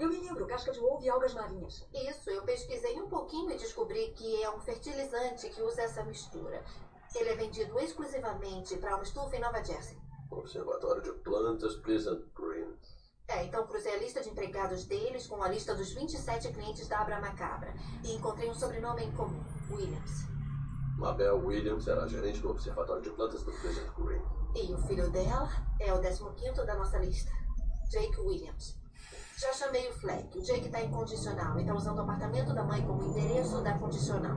Eu me lembro, casca de ovo e algas marinhas. Isso, eu pesquisei um pouquinho e descobri que é um fertilizante que usa essa mistura. Ele é vendido exclusivamente para uma estufa em Nova Jersey. Observatório de Plantas Pleasant Green. É, então cruzei a lista de empregados deles com a lista dos 27 clientes da Abra Macabra. E encontrei um sobrenome em comum, Williams. Mabel Williams era gerente do Observatório de Plantas do Pleasant Green. E o filho dela é o 15 da nossa lista, Jake Williams. Já chamei o Fleck. O Jake tá incondicional e tá usando o apartamento da mãe como endereço da condicional.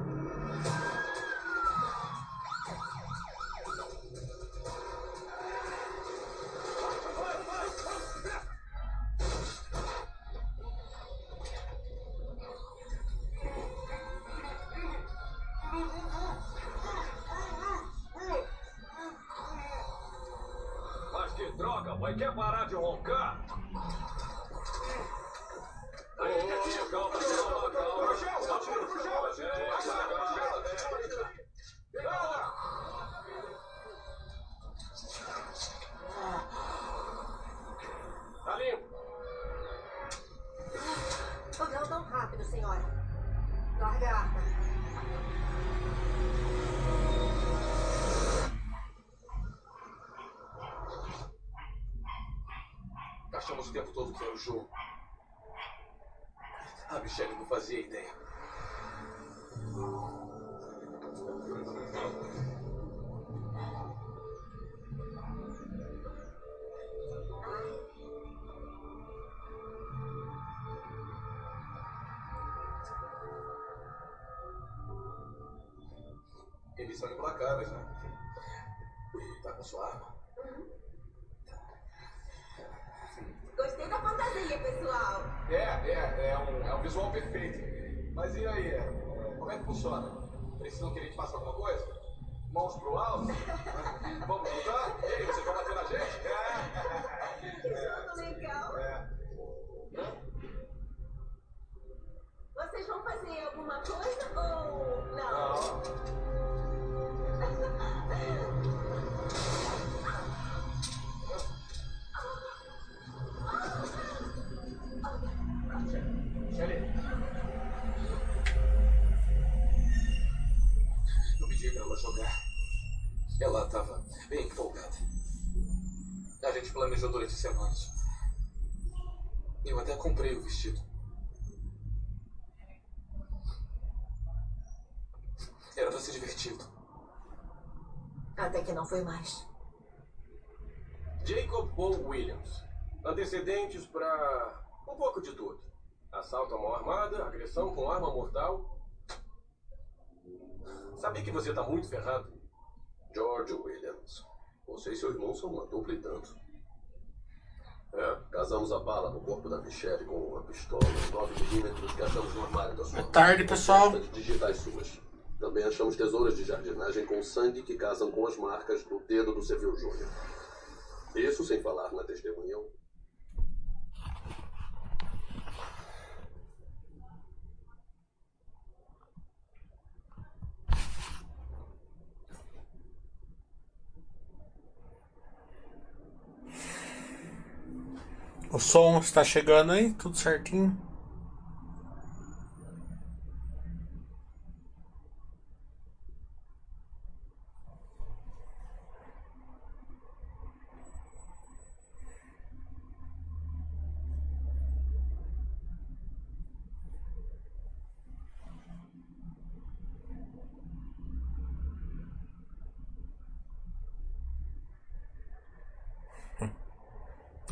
Planejou durante semanas. Eu até comprei o vestido. Era pra ser divertido. Até que não foi mais. Jacob Paul Williams. Antecedentes pra um pouco de tudo. Assalto à mão armada, agressão com arma mortal. Sabia que você tá muito ferrado? George Williams. Você e seu irmão são uma dupla e tanto. É, casamos a bala no corpo da Michelle com uma pistola 9mm que achamos no armário da sua Boa tarde, pessoal. digitais suas. Também achamos tesouras de jardinagem com sangue que casam com as marcas do dedo do Seville Júnior. Isso sem falar na testemunha. Som está chegando aí, tudo certinho.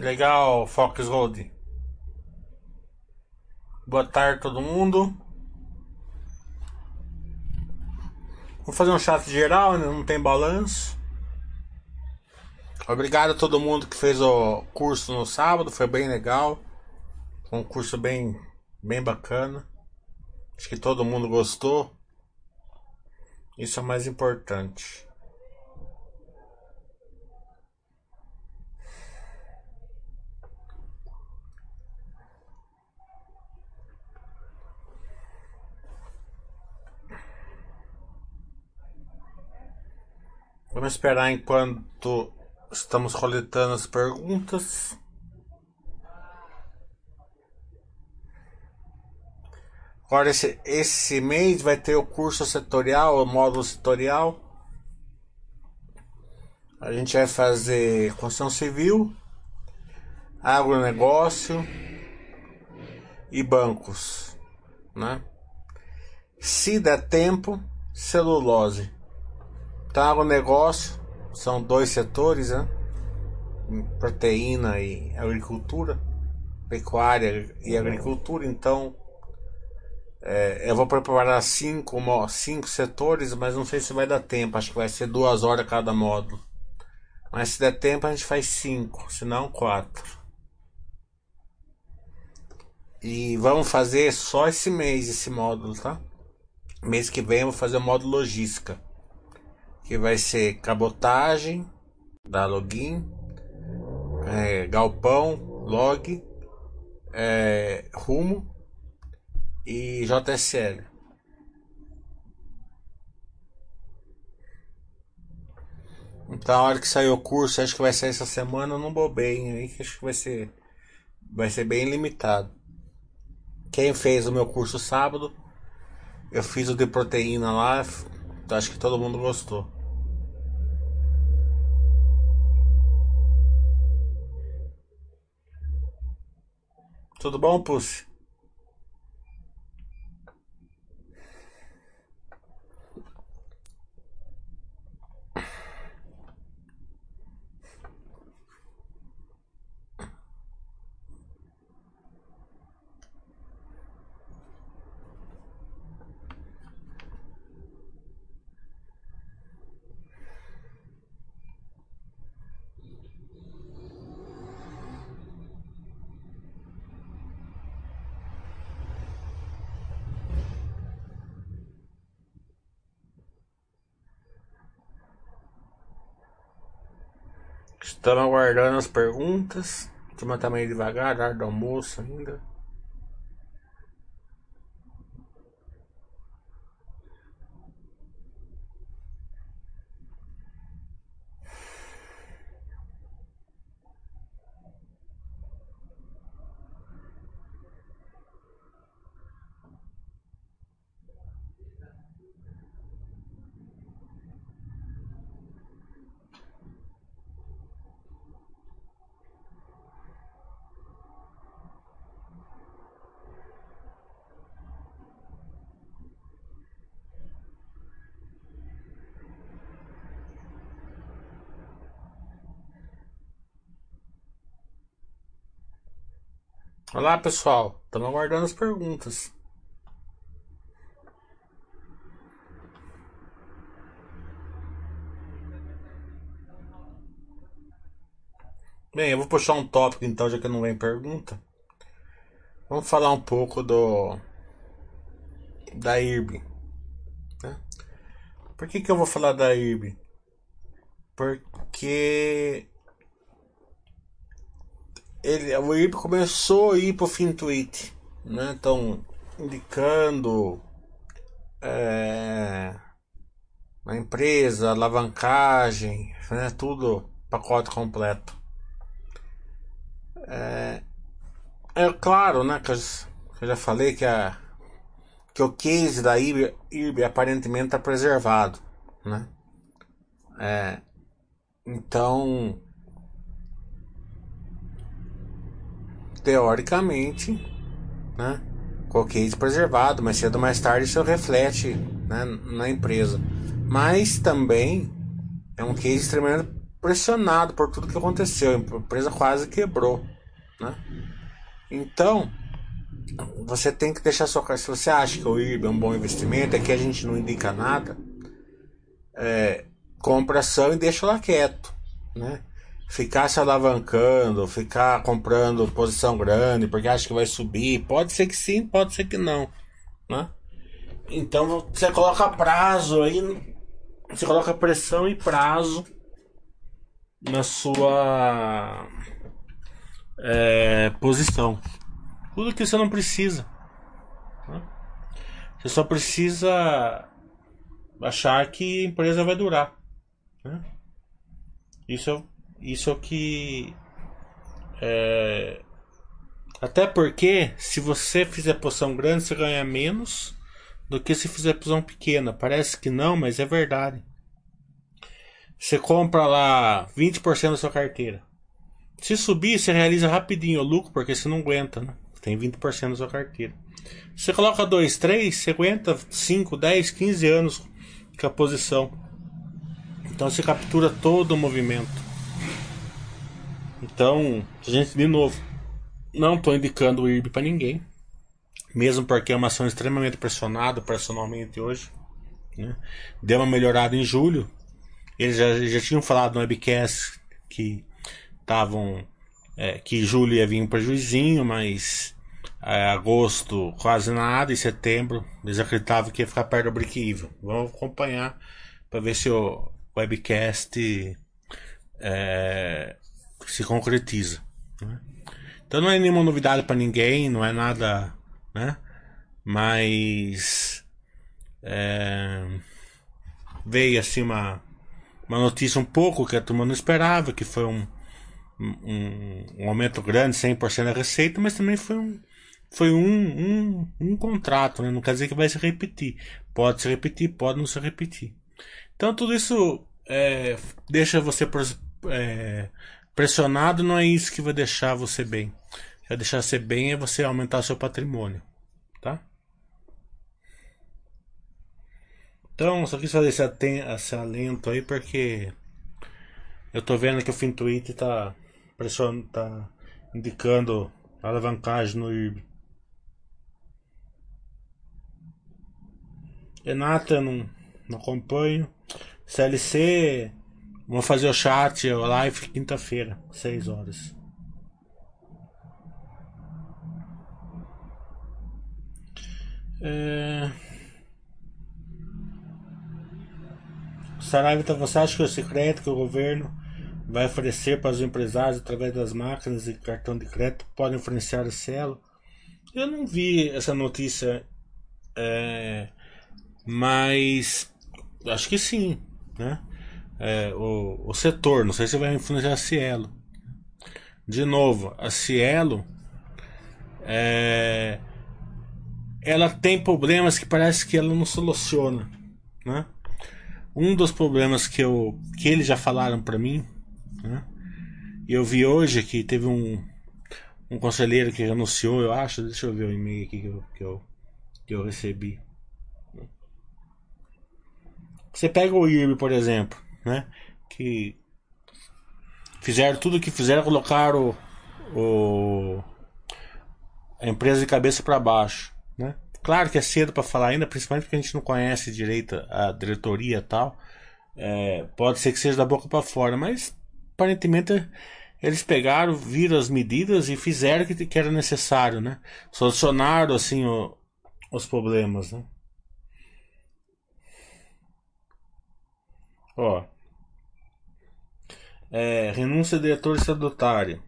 Legal, Fox Road. Boa tarde todo mundo. Vou fazer um chat geral, né? não tem balanço. Obrigado a todo mundo que fez o curso no sábado, foi bem legal. Foi um curso bem, bem bacana. Acho que todo mundo gostou. Isso é o mais importante. Vamos esperar enquanto estamos coletando as perguntas. Agora esse, esse mês vai ter o curso setorial, o módulo setorial. A gente vai fazer construção civil, agronegócio e bancos, né? Se der tempo, celulose. Então, agronegócio são dois setores, né? Proteína e agricultura, pecuária e agricultura. Então, é, eu vou preparar cinco, cinco setores, mas não sei se vai dar tempo. Acho que vai ser duas horas cada módulo. Mas se der tempo, a gente faz cinco, se não quatro. E vamos fazer só esse mês esse módulo, tá? Mês que vem eu vou fazer o módulo logística. Que vai ser cabotagem, da login, é, galpão, log, é, rumo e JSL. Então a hora que sair o curso, acho que vai sair essa semana, não bobei aí, acho que vai ser vai ser bem limitado. Quem fez o meu curso sábado, eu fiz o de proteína lá, acho que todo mundo gostou. Tudo bom, Pussy? Estamos aguardando as perguntas. A turma tá devagar, hora do almoço ainda. Olá pessoal, estamos aguardando as perguntas. Bem, eu vou puxar um tópico então, já que não vem pergunta. Vamos falar um pouco do da IRB. Né? Por que, que eu vou falar da IRB? Porque ele, o IRB começou a ir pro FinTweet, né? Então, indicando é, a empresa, alavancagem, né? Tudo pacote completo. É, é claro, né? Que eu, já falei que, a, que o case da IRB aparentemente está preservado, né? É, então teoricamente, né, case preservado, mas cedo ou mais tarde isso reflete né, na empresa. Mas também é um case extremamente pressionado por tudo que aconteceu, a empresa quase quebrou. Né? Então, você tem que deixar sua Se você acha que o IRB é um bom investimento, aqui a gente não indica nada, é, compra ação e deixa lá quieto. Né? Ficar se alavancando, ficar comprando posição grande porque acha que vai subir. Pode ser que sim, pode ser que não, né? Então você coloca prazo aí, você coloca pressão e prazo na sua é, posição. Tudo que você não precisa. Né? Você só precisa achar que a empresa vai durar. Né? Isso é isso é o que é, Até porque, se você fizer poção grande, você ganha menos do que se fizer poção pequena. Parece que não, mas é verdade. Você compra lá 20% da sua carteira. Se subir, você realiza rapidinho o lucro, porque você não aguenta, né? Tem 20% da sua carteira. Você coloca 2, 3, você aguenta 5, 10, 15 anos com a posição. Então você captura todo o movimento. Então, gente, de novo, não estou indicando o IRB para ninguém. Mesmo porque é uma ação extremamente pressionada personalmente hoje. Né? Deu uma melhorada em julho. Eles já, já tinham falado no webcast que estavam. É, que julho ia vir um prejuizinho, mas é, agosto quase nada, e setembro eles acreditavam que ia ficar perto do break-even. Vamos acompanhar para ver se o webcast é, se concretiza. Né? Então não é nenhuma novidade para ninguém, não é nada, né? Mas é, veio assim uma, uma notícia um pouco que a turma não esperava, que foi um, um, um aumento grande, 100% da receita, mas também foi um, foi um, um, um contrato, né? não quer dizer que vai se repetir. Pode se repetir, pode não se repetir. Então tudo isso é, deixa você é, pressionado, não é isso que vai deixar você bem. Vai deixar você bem é você aumentar seu patrimônio, tá? Então, só quis fazer esse, esse alento aí porque eu tô vendo que o Fintuit tá pressionando, tá indicando alavancagem no IRB. Renata, não, não acompanho. CLC, vou fazer o chat, o live quinta-feira, 6 horas. É... Saraiva, você acha que o secreto que o governo vai oferecer para os empresários através das máquinas e cartão de crédito pode influenciar o Cielo? Eu não vi essa notícia, é... mas acho que sim, né? É, o, o setor, não sei se vai influenciar a Cielo. De novo, a Cielo é, ela tem problemas que parece que ela não soluciona, né? Um dos problemas que eu que eles já falaram para mim, né? Eu vi hoje que teve um um conselheiro que anunciou, eu acho, deixa eu ver o e-mail aqui que eu, que eu, que eu recebi. Você pega o IRB, por exemplo, né? Que fizeram tudo o que fizeram, colocaram o, o, a empresa de cabeça para baixo. Né? Claro que é cedo para falar ainda, principalmente porque a gente não conhece direito a diretoria e tal. É, pode ser que seja da boca para fora, mas aparentemente eles pegaram, viram as medidas e fizeram o que, que era necessário, né? Solucionaram assim o, os problemas, né? Ó. É, renúncia de diretor estatutário.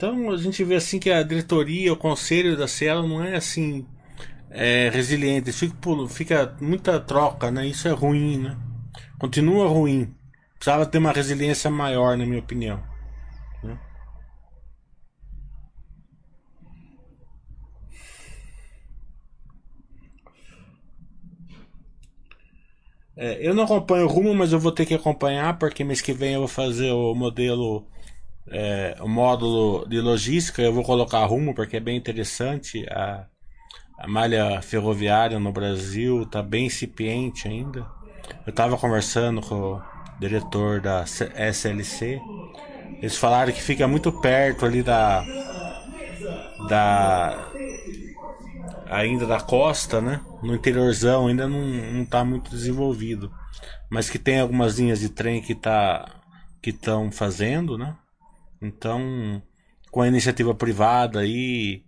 Então a gente vê assim que a diretoria, o conselho da Cielo não é assim é, resiliente, fica, fica muita troca, né? Isso é ruim, né? Continua ruim. Precisava ter uma resiliência maior, na minha opinião. Né? É, eu não acompanho o rumo, mas eu vou ter que acompanhar porque mês que vem eu vou fazer o modelo é, o módulo de logística, eu vou colocar rumo porque é bem interessante. A, a malha ferroviária no Brasil está bem incipiente ainda. Eu estava conversando com diretor da SLC. Eles falaram que fica muito perto ali da. da. ainda da costa, né? No interiorzão ainda não está muito desenvolvido. Mas que tem algumas linhas de trem que tá que estão fazendo, né? Então, com a iniciativa privada aí,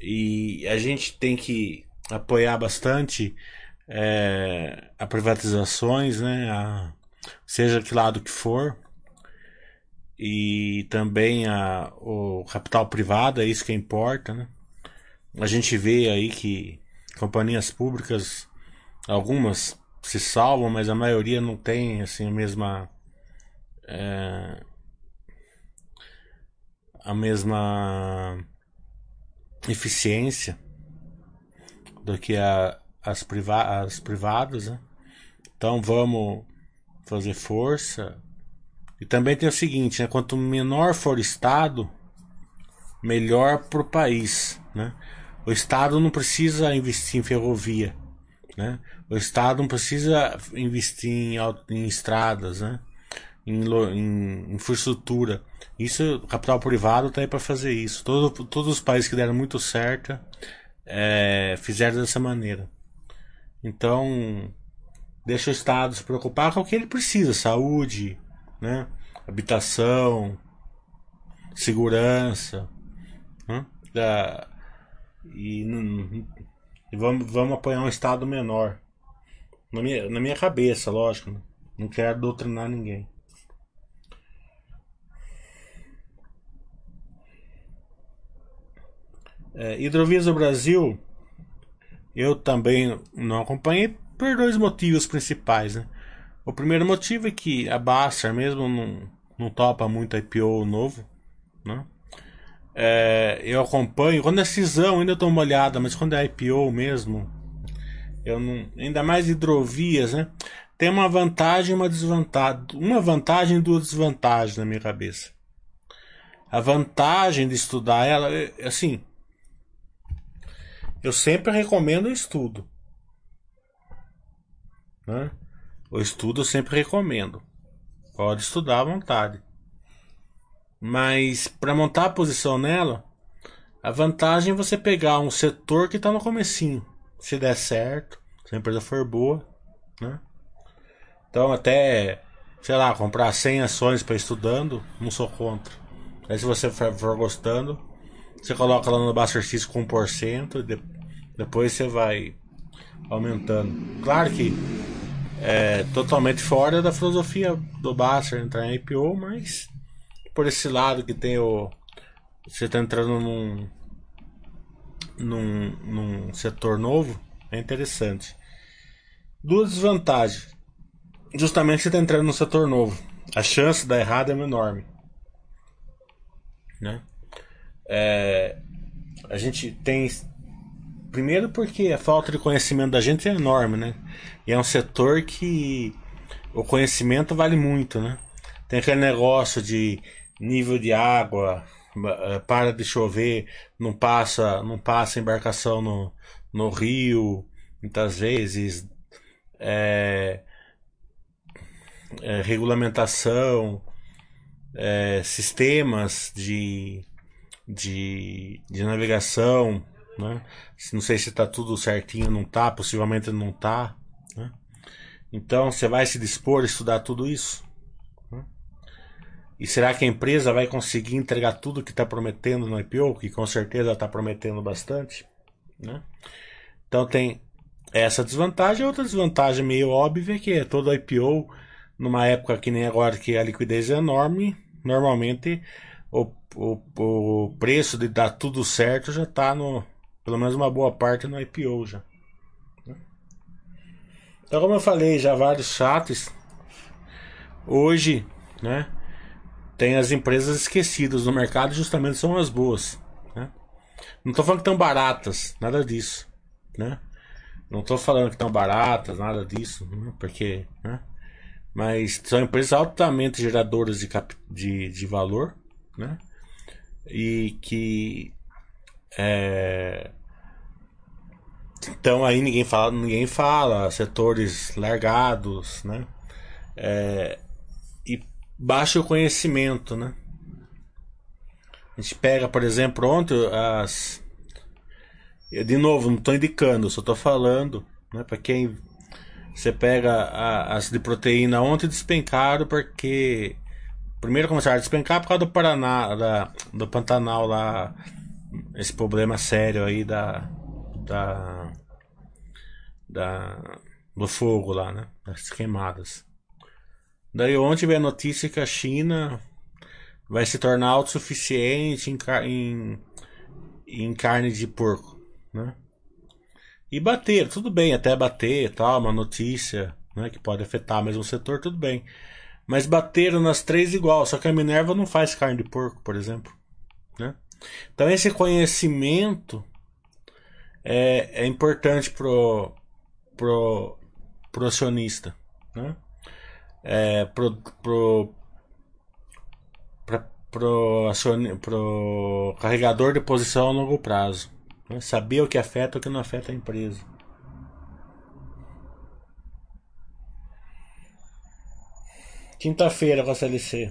e a gente tem que apoiar bastante é, a privatizações, né? A, seja que lado que for, e também a, o capital privado, é isso que importa, né? a gente vê aí que companhias públicas, algumas se salvam, mas a maioria não tem assim a mesma é, a mesma eficiência do que a, as, priva as privadas, né? Então vamos fazer força. E também tem o seguinte, né? Quanto menor for o estado, melhor para o país, né? O estado não precisa investir em ferrovia, né? O estado não precisa investir em, em estradas, né? Em, em, infraestrutura. Isso, capital privado está aí para fazer isso. Todo, todos os países que deram muito certo é, fizeram dessa maneira. Então, deixa o Estado se preocupar com o que ele precisa: saúde, né? habitação, segurança. Né? Da, e, e vamos, vamos apoiar um Estado menor. Na minha, na minha cabeça, lógico. Né? Não quero doutrinar ninguém. É, Hidrovias do Brasil, eu também não acompanhei por dois motivos principais. Né? O primeiro motivo é que a Baster mesmo não, não topa muito IPO novo. Né? É, eu acompanho, quando é cisão ainda dou uma olhada, mas quando é IPO mesmo, eu não, ainda mais hidrovias, né? Tem uma vantagem e uma desvantagem. Uma vantagem e duas desvantagens na minha cabeça. A vantagem de estudar ela, é, assim, eu sempre recomendo o estudo. Né? O estudo eu sempre recomendo. Pode estudar à vontade. Mas para montar a posição nela, a vantagem é você pegar um setor que está no comecinho. Se der certo, se a empresa for boa, né? Então até, sei lá, comprar 100 ações para estudando, não sou contra. Aí se você for, gostando, você coloca lá no Buster X com 1%, de, depois você vai aumentando. Claro que é totalmente fora da filosofia do Buster entrar em IPO, mas por esse lado que tem o. Você está entrando num, num, num setor novo, é interessante. Duas desvantagens. Justamente você está entrando num setor novo. A chance de dar errado é enorme. Né? É, a gente tem. Primeiro porque a falta de conhecimento da gente é enorme, né? E é um setor que o conhecimento vale muito, né? Tem aquele negócio de nível de água, eh, para de chover, não passa, não passa embarcação no, no rio, muitas vezes. É, é, regulamentação, é, sistemas de de, de navegação, né? Não sei se está tudo certinho, não está, possivelmente não está. Né? Então você vai se dispor a estudar tudo isso? Né? E será que a empresa vai conseguir entregar tudo que está prometendo no IPO, que com certeza está prometendo bastante? Né? Então tem essa desvantagem, outra desvantagem meio óbvia que é todo IPO numa época que nem agora que a liquidez é enorme, normalmente o, o, o preço de dar tudo certo já está no. Pelo menos uma boa parte no IPO já. Então, como eu falei, já vários chats. Hoje, né? Tem as empresas esquecidas no mercado, justamente são as boas. Né? Não estou falando que estão baratas, nada disso. Né? Não estou falando que estão baratas, nada disso, né? porque. Né? Mas são empresas altamente geradoras de, cap... de, de valor né? E que é, então aí ninguém fala, ninguém fala, setores largados, né? É, e baixo conhecimento, né? A gente pega, por exemplo, ontem as de novo, não estou indicando, só estou falando, né? Para quem você pega a, as de proteína ontem despencaram porque Primeiro começaram a despencar por causa do Paraná, da, do Pantanal lá. Esse problema sério aí da. Da. da do fogo lá, né? Das queimadas. Daí ontem veio a notícia que a China vai se tornar autossuficiente em, em, em carne de porco. né? E bater, tudo bem, até bater, tal, uma notícia, né, que pode afetar mesmo o setor, tudo bem. Mas bateram nas três igual, só que a Minerva não faz carne de porco, por exemplo, né? Então esse conhecimento é, é importante pro, pro, pro acionista, né? É, pro, pro, pra, pro, pro carregador de posição a longo prazo. Né? Saber o que afeta e o que não afeta a empresa. Quinta-feira com a CLC.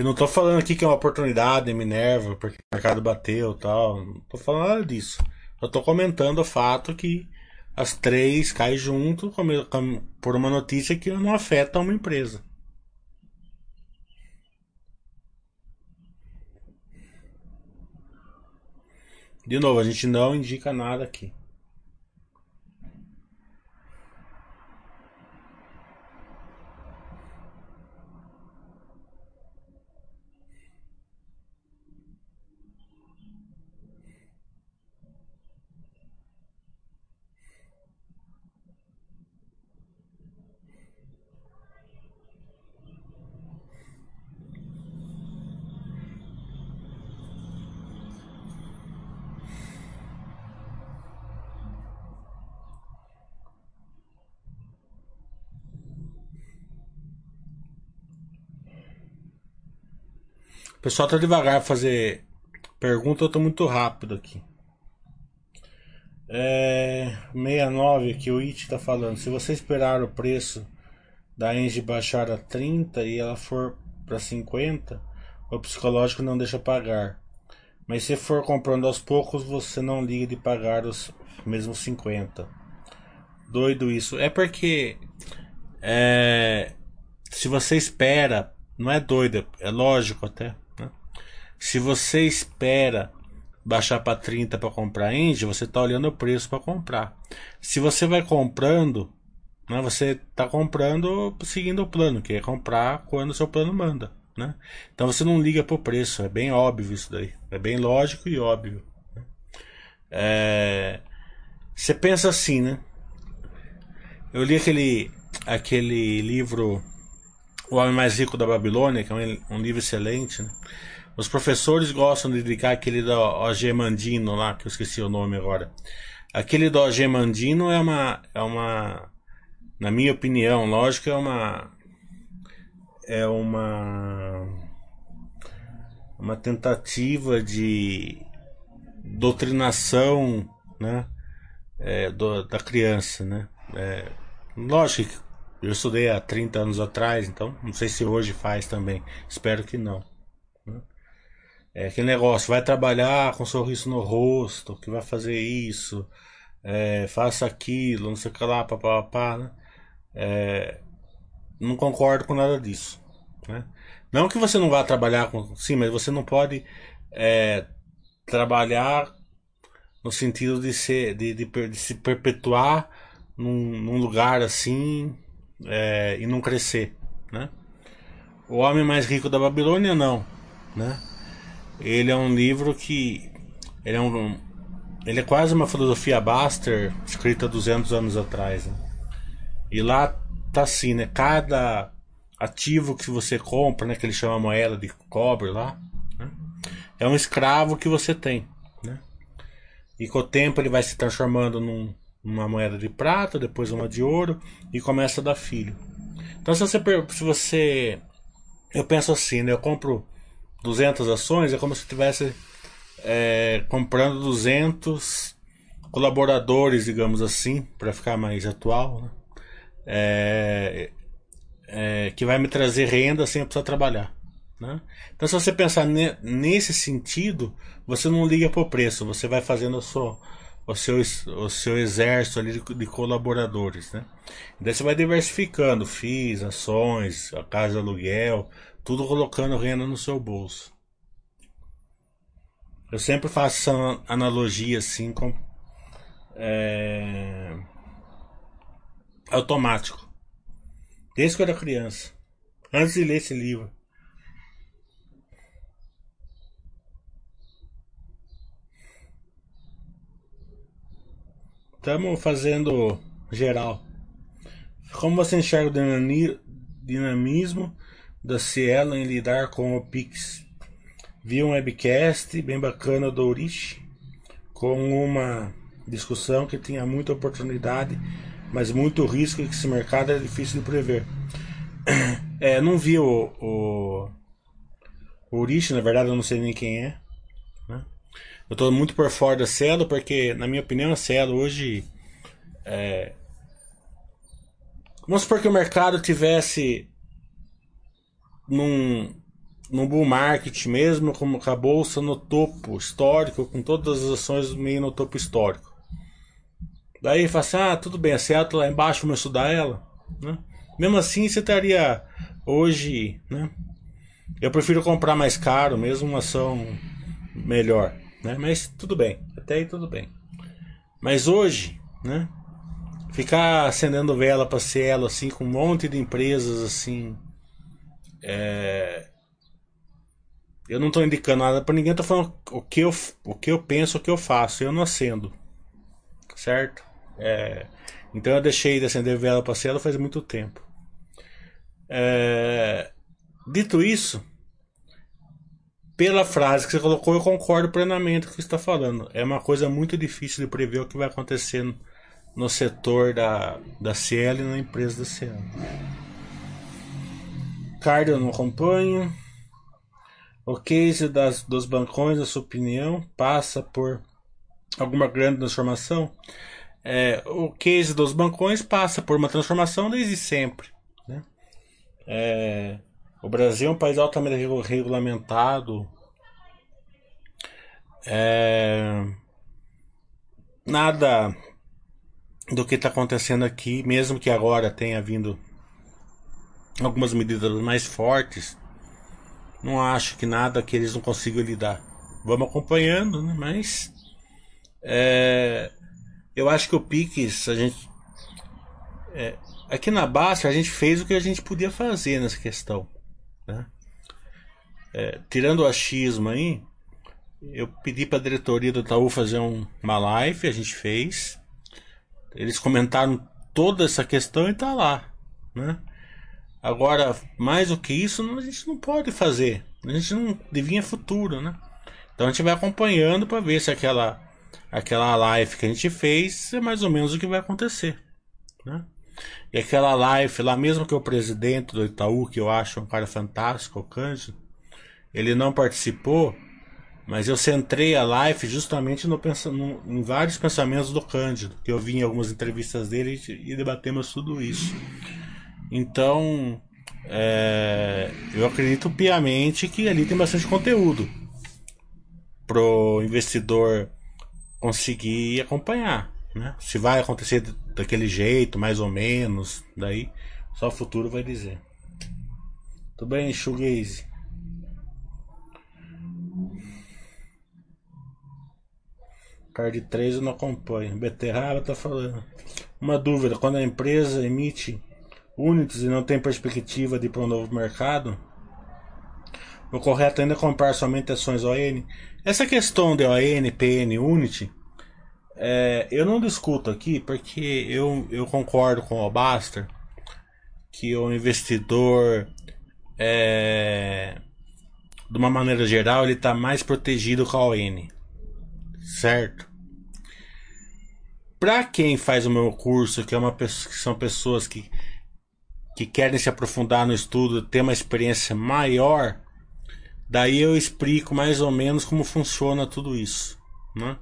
Eu não tô falando aqui que é uma oportunidade, Minerva, porque o mercado bateu tal. Não tô falando nada disso. Eu tô comentando o fato que as três caem junto por uma notícia que não afeta uma empresa. De novo, a gente não indica nada aqui. O pessoal tá devagar fazer pergunta, eu tô muito rápido aqui. É, 69 que o It tá falando. Se você esperar o preço da Engie baixar a 30 e ela for para 50, o psicológico não deixa pagar. Mas se for comprando aos poucos, você não liga de pagar os mesmos 50. Doido isso. É porque é, se você espera, não é doido, é lógico até. Se você espera baixar para 30 para comprar Engie, você está olhando o preço para comprar. Se você vai comprando, né, você está comprando seguindo o plano, que é comprar quando o seu plano manda. Né? Então você não liga para o preço, é bem óbvio isso daí. É bem lógico e óbvio. Né? É... Você pensa assim, né? Eu li aquele, aquele livro O Homem Mais Rico da Babilônia, que é um, um livro excelente, né? Os professores gostam de dedicar aquele do Ogemandino lá, que eu esqueci o nome agora. Aquele do Ogemandino é uma, é uma, na minha opinião, lógico, é uma, é uma, uma tentativa de doutrinação, né, é, do, da criança, né. É, lógico que eu estudei há 30 anos atrás, então não sei se hoje faz também. Espero que não. É aquele negócio, vai trabalhar com um sorriso no rosto, que vai fazer isso, é, faça aquilo, não sei o que lá, papapá, né? É, não concordo com nada disso, né? Não que você não vá trabalhar com... Sim, mas você não pode é, trabalhar no sentido de, ser, de, de, de se perpetuar num, num lugar assim é, e não crescer, né? O Homem Mais Rico da Babilônia, não, né? Ele é um livro que. Ele é, um, ele é quase uma filosofia Baster escrita 200 anos atrás. Né? E lá tá assim, né? Cada ativo que você compra, né? Que ele chama moeda de cobre lá, né? é um escravo que você tem, né? E com o tempo ele vai se transformando num, numa moeda de prata, depois uma de ouro e começa a dar filho. Então se você, se você eu penso assim, né? Eu compro 200 ações, é como se estivesse é, comprando 200 colaboradores, digamos assim, para ficar mais atual, né? é, é, que vai me trazer renda sem eu precisar trabalhar. Né? Então, se você pensar ne nesse sentido, você não liga para o preço, você vai fazendo o seu, o seu, o seu exército ali de, de colaboradores. Né? Daí você vai diversificando FIIs, ações, a casa de aluguel, tudo colocando renda no seu bolso. Eu sempre faço essa analogia assim com é, automático. Desde que eu era criança. Antes de ler esse livro. Estamos fazendo geral. Como você enxerga o dinamismo da Cielo em lidar com o Pix? Vi um webcast bem bacana do Urish com uma discussão que tinha muita oportunidade, mas muito risco que esse mercado é difícil de prever. É, não vi o, o, o na verdade eu não sei nem quem é. Né? Eu estou muito por fora da Cielo porque, na minha opinião, a Cielo hoje é, Vamos supor que o mercado tivesse num, num bull market mesmo, como com a bolsa no topo histórico, com todas as ações meio no topo histórico. Daí fala assim, ah, tudo bem, a Seattle lá embaixo, vamos estudar ela. Né? Mesmo assim, você estaria hoje, né? Eu prefiro comprar mais caro, mesmo uma ação melhor, né? Mas tudo bem, até aí tudo bem. Mas hoje, né? Ficar acendendo vela para Cielo assim com um monte de empresas assim. É... Eu não estou indicando nada para ninguém, tô falando o que eu o que eu penso, o que eu faço. Eu não acendo. Certo? É... Então eu deixei de acender vela para Cielo faz muito tempo. É... Dito isso, pela frase que você colocou, eu concordo plenamente com o que você está falando. É uma coisa muito difícil de prever o que vai acontecer no setor da, da Cielo e na empresa da Cielo. Cardio não acompanha. O case das, dos bancões, na sua opinião, passa por alguma grande transformação? É, o case dos bancões passa por uma transformação desde sempre. Né? É, o Brasil é um país altamente regulamentado. É, nada do que está acontecendo aqui, mesmo que agora tenha vindo algumas medidas mais fortes, não acho que nada que eles não consigam lidar. Vamos acompanhando, né? mas é, eu acho que o Pix, a gente. É, aqui na Basta a gente fez o que a gente podia fazer nessa questão. Né? É, tirando o achismo aí, eu pedi para a diretoria do Itaú fazer um, uma live, a gente fez. Eles comentaram toda essa questão e tá lá, né? Agora, mais do que isso, a gente não pode fazer. A gente não adivinha futuro, né? Então a gente vai acompanhando para ver se aquela aquela live que a gente fez é mais ou menos o que vai acontecer, né? E aquela live lá, mesmo que o presidente do Itaú, que eu acho um cara fantástico, o Cândido, ele não participou, mas eu centrei a live justamente no, no, em vários pensamentos do Cândido, que eu vi em algumas entrevistas dele e, debatemos tudo isso. Então, é, eu acredito piamente que ali tem bastante conteúdo pro investidor conseguir acompanhar. Né? Se vai acontecer daquele jeito, mais ou menos, daí só o futuro vai dizer. Tudo bem, Shoegaze? Card 3 eu não acompanho. Beterraba tá falando. Uma dúvida: quando a empresa emite units e não tem perspectiva de ir para um novo mercado, o correto ainda é comprar somente ações ON? Essa questão de ON, PN, Unity, é, eu não discuto aqui porque eu, eu concordo com o Baster que o investidor, é, de uma maneira geral, ele está mais protegido com a ON certo? Para quem faz o meu curso, que é uma que são pessoas que que querem se aprofundar no estudo, ter uma experiência maior, daí eu explico mais ou menos como funciona tudo isso, né?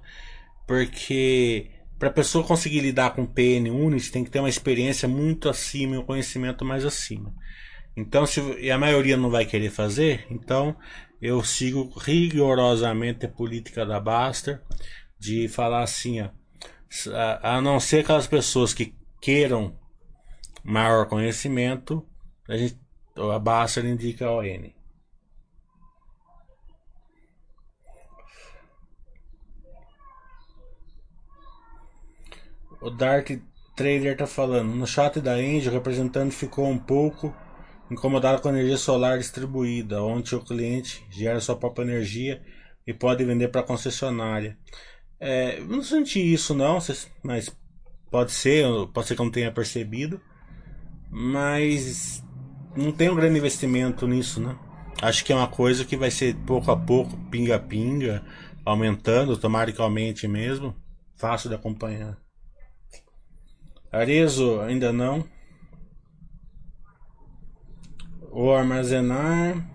Porque para a pessoa conseguir lidar com PN Unity tem que ter uma experiência muito acima, um conhecimento mais acima. Então, se e a maioria não vai querer fazer, então eu sigo rigorosamente a política da Baster de falar assim, ó, a não ser aquelas pessoas que queiram maior conhecimento, a, gente, a Baster indica a ON. o Dark Trader tá falando. No chat da Engie, o representante ficou um pouco incomodado com a energia solar distribuída, onde o cliente gera sua própria energia e pode vender para a concessionária. É, não senti isso não, mas pode ser, pode ser que eu não tenha percebido, mas não tem um grande investimento nisso, né? Acho que é uma coisa que vai ser pouco a pouco, pinga-pinga, aumentando, tomara que aumente mesmo, fácil de acompanhar. Arezo ainda não. O armazenar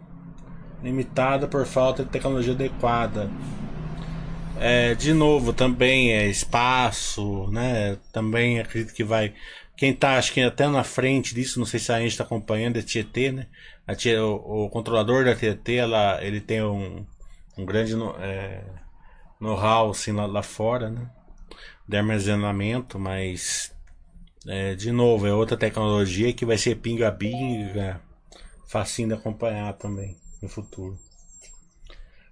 limitada por falta de tecnologia adequada. É, de novo, também é espaço, né? Também acredito que vai. Quem tá, acho que até na frente disso, não sei se a gente está acompanhando, é Tietê, né? A Tietê, o, o, controlador da Tietê, ela, ele tem um, um grande é, know-how assim, lá, lá, fora, né? De armazenamento, mas é, de novo, é outra tecnologia que vai ser pinga-binga, facinho de acompanhar também no futuro.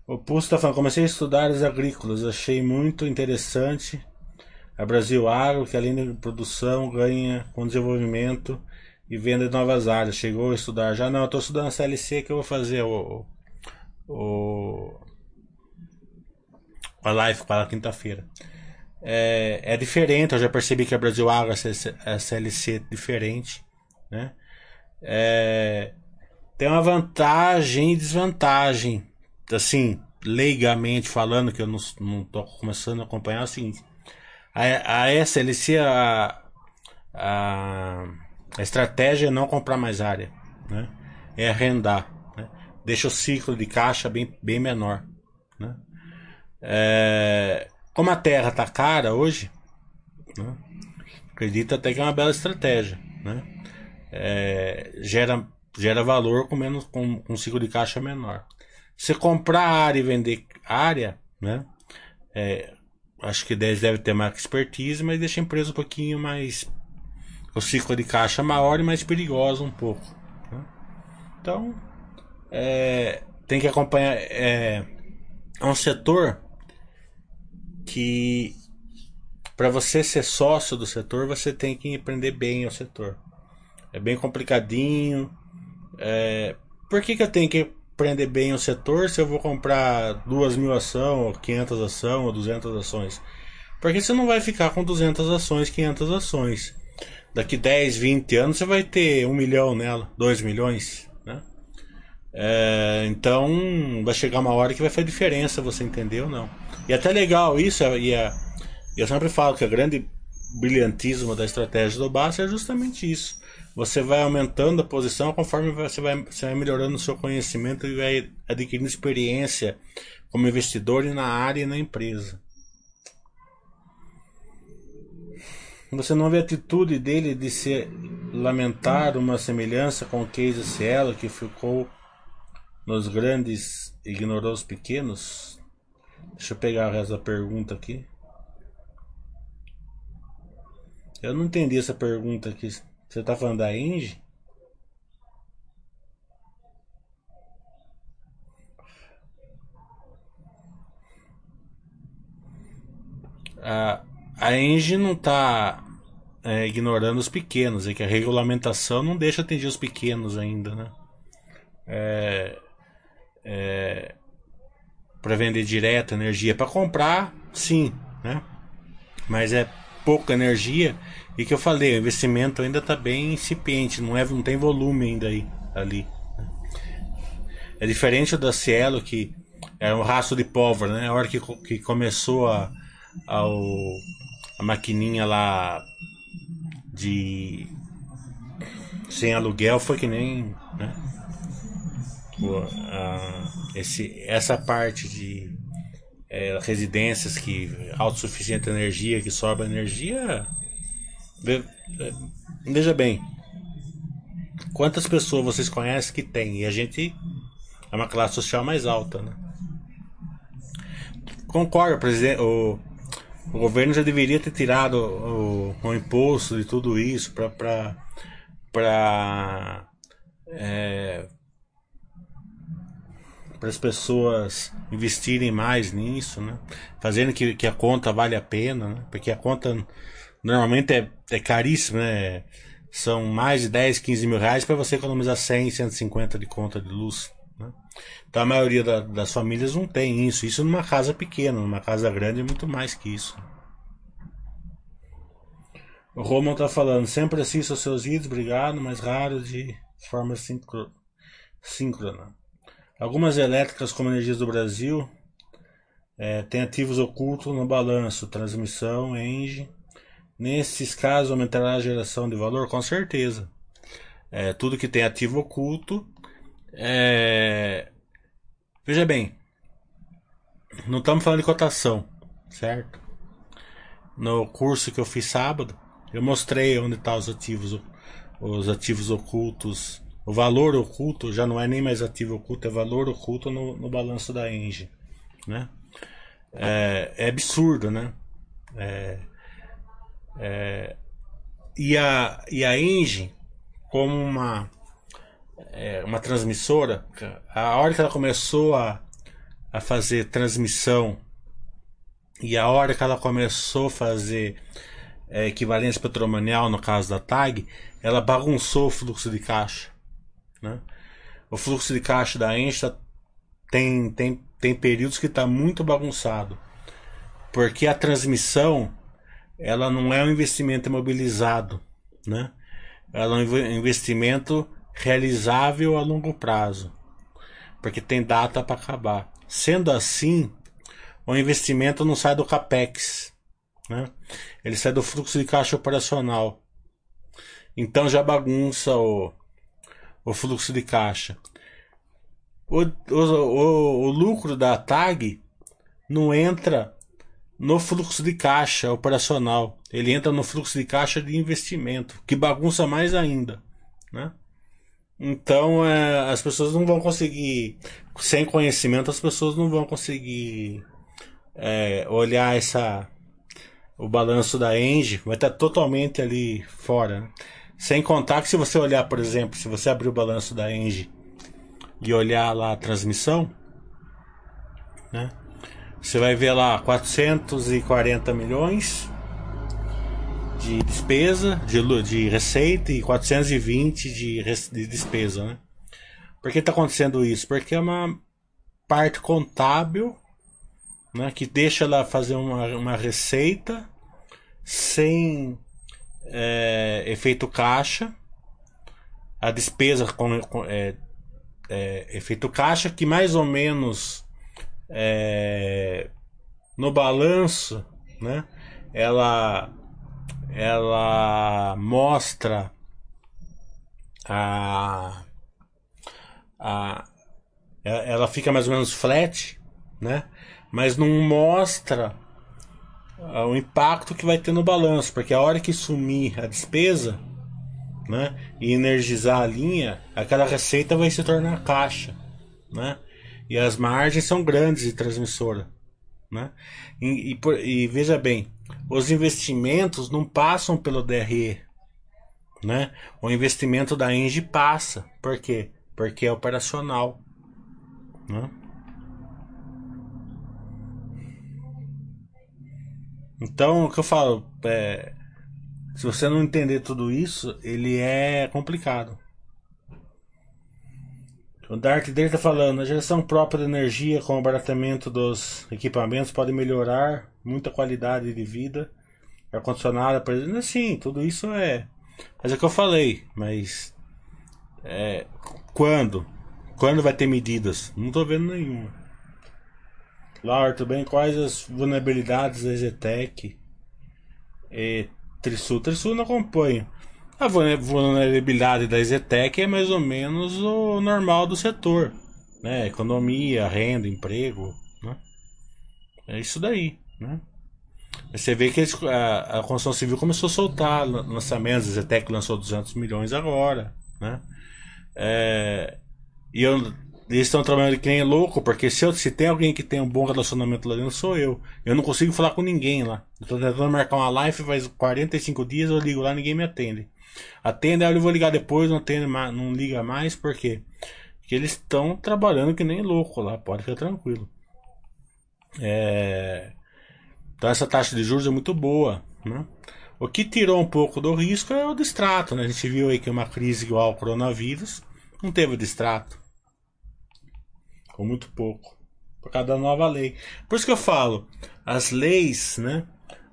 O Pulso está falando, comecei a estudar as agrícolas, achei muito interessante. A Brasil Agro, que além de produção, ganha com desenvolvimento e venda de novas áreas. Chegou a estudar já? Não, eu estou estudando a CLC que eu vou fazer o, o, a live para quinta-feira. É, é diferente, eu já percebi que a Brasil Agro é a CLC diferente, né? É, tem uma vantagem e desvantagem. Assim, leigamente falando, que eu não, tô começando a acompanhar, é o seguinte. A, a SLC, a, a, a estratégia é não comprar mais área, né? É arrendar. Né? Deixa o ciclo de caixa bem, bem menor. Né? É, como a terra está cara hoje, né? acredito até que é uma bela estratégia. Né? É, gera gera valor com menos com, com ciclo de caixa menor. Se comprar área e vender área, né? É, acho que deve ter mais expertise, mas deixa a empresa um pouquinho mais. O ciclo de caixa maior e mais perigoso um pouco. Né? Então, é, tem que acompanhar. É, é um setor que, para você ser sócio do setor, você tem que empreender bem o setor. É bem complicadinho, é, por que, que eu tenho que aprender bem o setor se eu vou comprar duas mil ações, ou 500 ações, ou 200 ações? Porque você não vai ficar com 200 ações, 500 ações. Daqui 10, 20 anos você vai ter um milhão nela, 2 milhões. Né? É, então vai chegar uma hora que vai fazer diferença, você entendeu? Não. E até legal isso, e a, eu sempre falo que o grande brilhantismo da estratégia do Basta é justamente isso você vai aumentando a posição conforme você vai, você vai melhorando o seu conhecimento e vai adquirindo experiência como investidor na área e na empresa. Você não vê a atitude dele de se lamentar uma semelhança com o Case Cielo que ficou nos grandes e ignorou os pequenos? Deixa eu pegar o resto da pergunta aqui. Eu não entendi essa pergunta aqui. Você tá falando da Engie? A, a Engie não está é, ignorando os pequenos, é que a regulamentação não deixa atingir os pequenos ainda, né? É, é, para vender direto energia, para comprar, sim, né? Mas é pouca energia e que eu falei, o investimento ainda está bem incipiente, não, é, não tem volume ainda aí, ali. Né? É diferente da Cielo, que é um rastro de pólvora, né? A hora que, que começou a, a, o, a maquininha lá de sem aluguel foi que nem né? o, a, esse, essa parte de é, residências que autossuficiente energia, que sobra energia. É, veja bem, quantas pessoas vocês conhecem que tem? E a gente é uma classe social mais alta, né? Concordo, presidente. O, o governo já deveria ter tirado o, o imposto de tudo isso para para é, para as pessoas investirem mais nisso, né? Fazendo que, que a conta vale a pena, né? Porque a conta normalmente é, é caríssimo, né? São mais de 10, 15 mil reais para você economizar 100, 150 de conta de luz. Né? Então a maioria da, das famílias não tem isso. Isso numa casa pequena, numa casa grande é muito mais que isso. O Roman tá falando, sempre assisto aos seus vídeos, obrigado, mas raro de forma síncrona. Algumas elétricas como Energias do Brasil é, têm ativos ocultos no balanço, transmissão, Engie. Nesses casos aumentará a geração de valor? Com certeza. É, tudo que tem ativo oculto. É... Veja bem, não estamos falando de cotação, certo? No curso que eu fiz sábado, eu mostrei onde estão tá os ativos, os ativos ocultos. O valor oculto já não é nem mais ativo oculto, é valor oculto no, no balanço da Engie, né? É, é absurdo, né? É, é, e a e a Engie como uma é, uma transmissora, a hora que ela começou a, a fazer transmissão e a hora que ela começou a fazer é, equivalência patrimonial, no caso da TAG, ela bagunçou o fluxo de caixa. Né? O fluxo de caixa da Ensta tem, tem, tem períodos que está muito bagunçado. Porque a transmissão ela não é um investimento imobilizado. Né? Ela é um investimento realizável a longo prazo. Porque tem data para acabar. Sendo assim, o investimento não sai do capex. Né? Ele sai do fluxo de caixa operacional. Então já bagunça o, o fluxo de caixa. O, o, o, o lucro da TAG não entra no fluxo de caixa operacional. Ele entra no fluxo de caixa de investimento, que bagunça mais ainda. Né? Então é, as pessoas não vão conseguir, sem conhecimento, as pessoas não vão conseguir é, olhar essa, o balanço da Engie vai estar totalmente ali fora. Né? Sem contar que se você olhar, por exemplo, se você abrir o balanço da Engie e olhar lá a transmissão, né? Você vai ver lá 440 milhões de despesa, de, de receita e 420 de, de despesa, né? Por que está acontecendo isso? Porque é uma parte contábil né, que deixa ela fazer uma, uma receita sem é, efeito caixa, a despesa com, com é, é, efeito caixa que mais ou menos é, no balanço, né, ela ela mostra a, a ela fica mais ou menos flat, né? Mas não mostra ah, o impacto que vai ter no balanço, porque a hora que sumir a despesa, né, e energizar a linha, aquela receita vai se tornar caixa, né? E as margens são grandes de transmissora, né? E, e, e veja bem, os investimentos não passam pelo DRE, né? O investimento da Engie passa, por quê? Porque é operacional, né? Então, o que eu falo, é, se você não entender tudo isso, ele é complicado. O Dark Day está falando, a geração própria de energia com o abaratamento dos equipamentos pode melhorar muita qualidade de vida. Ar-condicionado, por exemplo, sim, tudo isso é. Mas é o que eu falei, mas. É, quando? Quando vai ter medidas? Não estou vendo nenhuma. Laura, tudo bem? Quais as vulnerabilidades da Zetec e Trisul? Trisul não acompanha. A vulnerabilidade da Zetec é mais ou menos o normal do setor. Né? Economia, renda, emprego. Né? É isso daí. Né? Você vê que a, a construção civil começou a soltar lançamentos. A Zetec lançou 200 milhões agora. Né? É, e eu eles estão trabalhando que nem louco, porque se, eu, se tem alguém que tem um bom relacionamento lá dentro, sou eu. Eu não consigo falar com ninguém lá. Tô tentando marcar uma live faz 45 dias, eu ligo lá ninguém me atende. Atende, eu vou ligar depois, não atende, não liga mais, por quê? Porque eles estão trabalhando que nem louco lá, pode ficar tranquilo. É... Então essa taxa de juros é muito boa, né? O que tirou um pouco do risco é o distrato, né? A gente viu aí que uma crise igual ao coronavírus não teve distrato. Com muito pouco. Por causa da nova lei. Por isso que eu falo, as leis, né?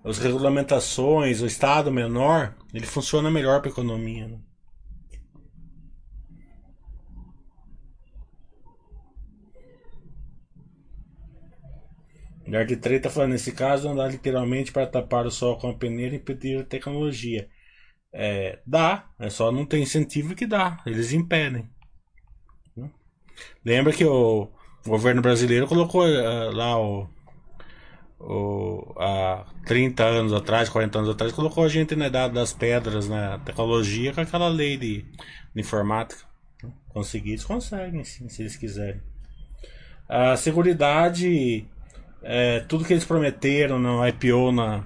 As regulamentações, o Estado menor, ele funciona melhor para a economia. Né? Nerd Treta tá falando, nesse caso, andar literalmente para tapar o sol com a peneira e impedir a tecnologia. É, dá, é só não tem incentivo que dá, eles impedem. Lembra que o governo brasileiro colocou uh, lá o, o, há 30 anos atrás, 40 anos atrás, colocou a gente na idade das pedras na tecnologia com aquela lei de, de informática. Conseguir, eles conseguem, sim, se eles quiserem. A Seguridade, é, tudo que eles prometeram no IPO na,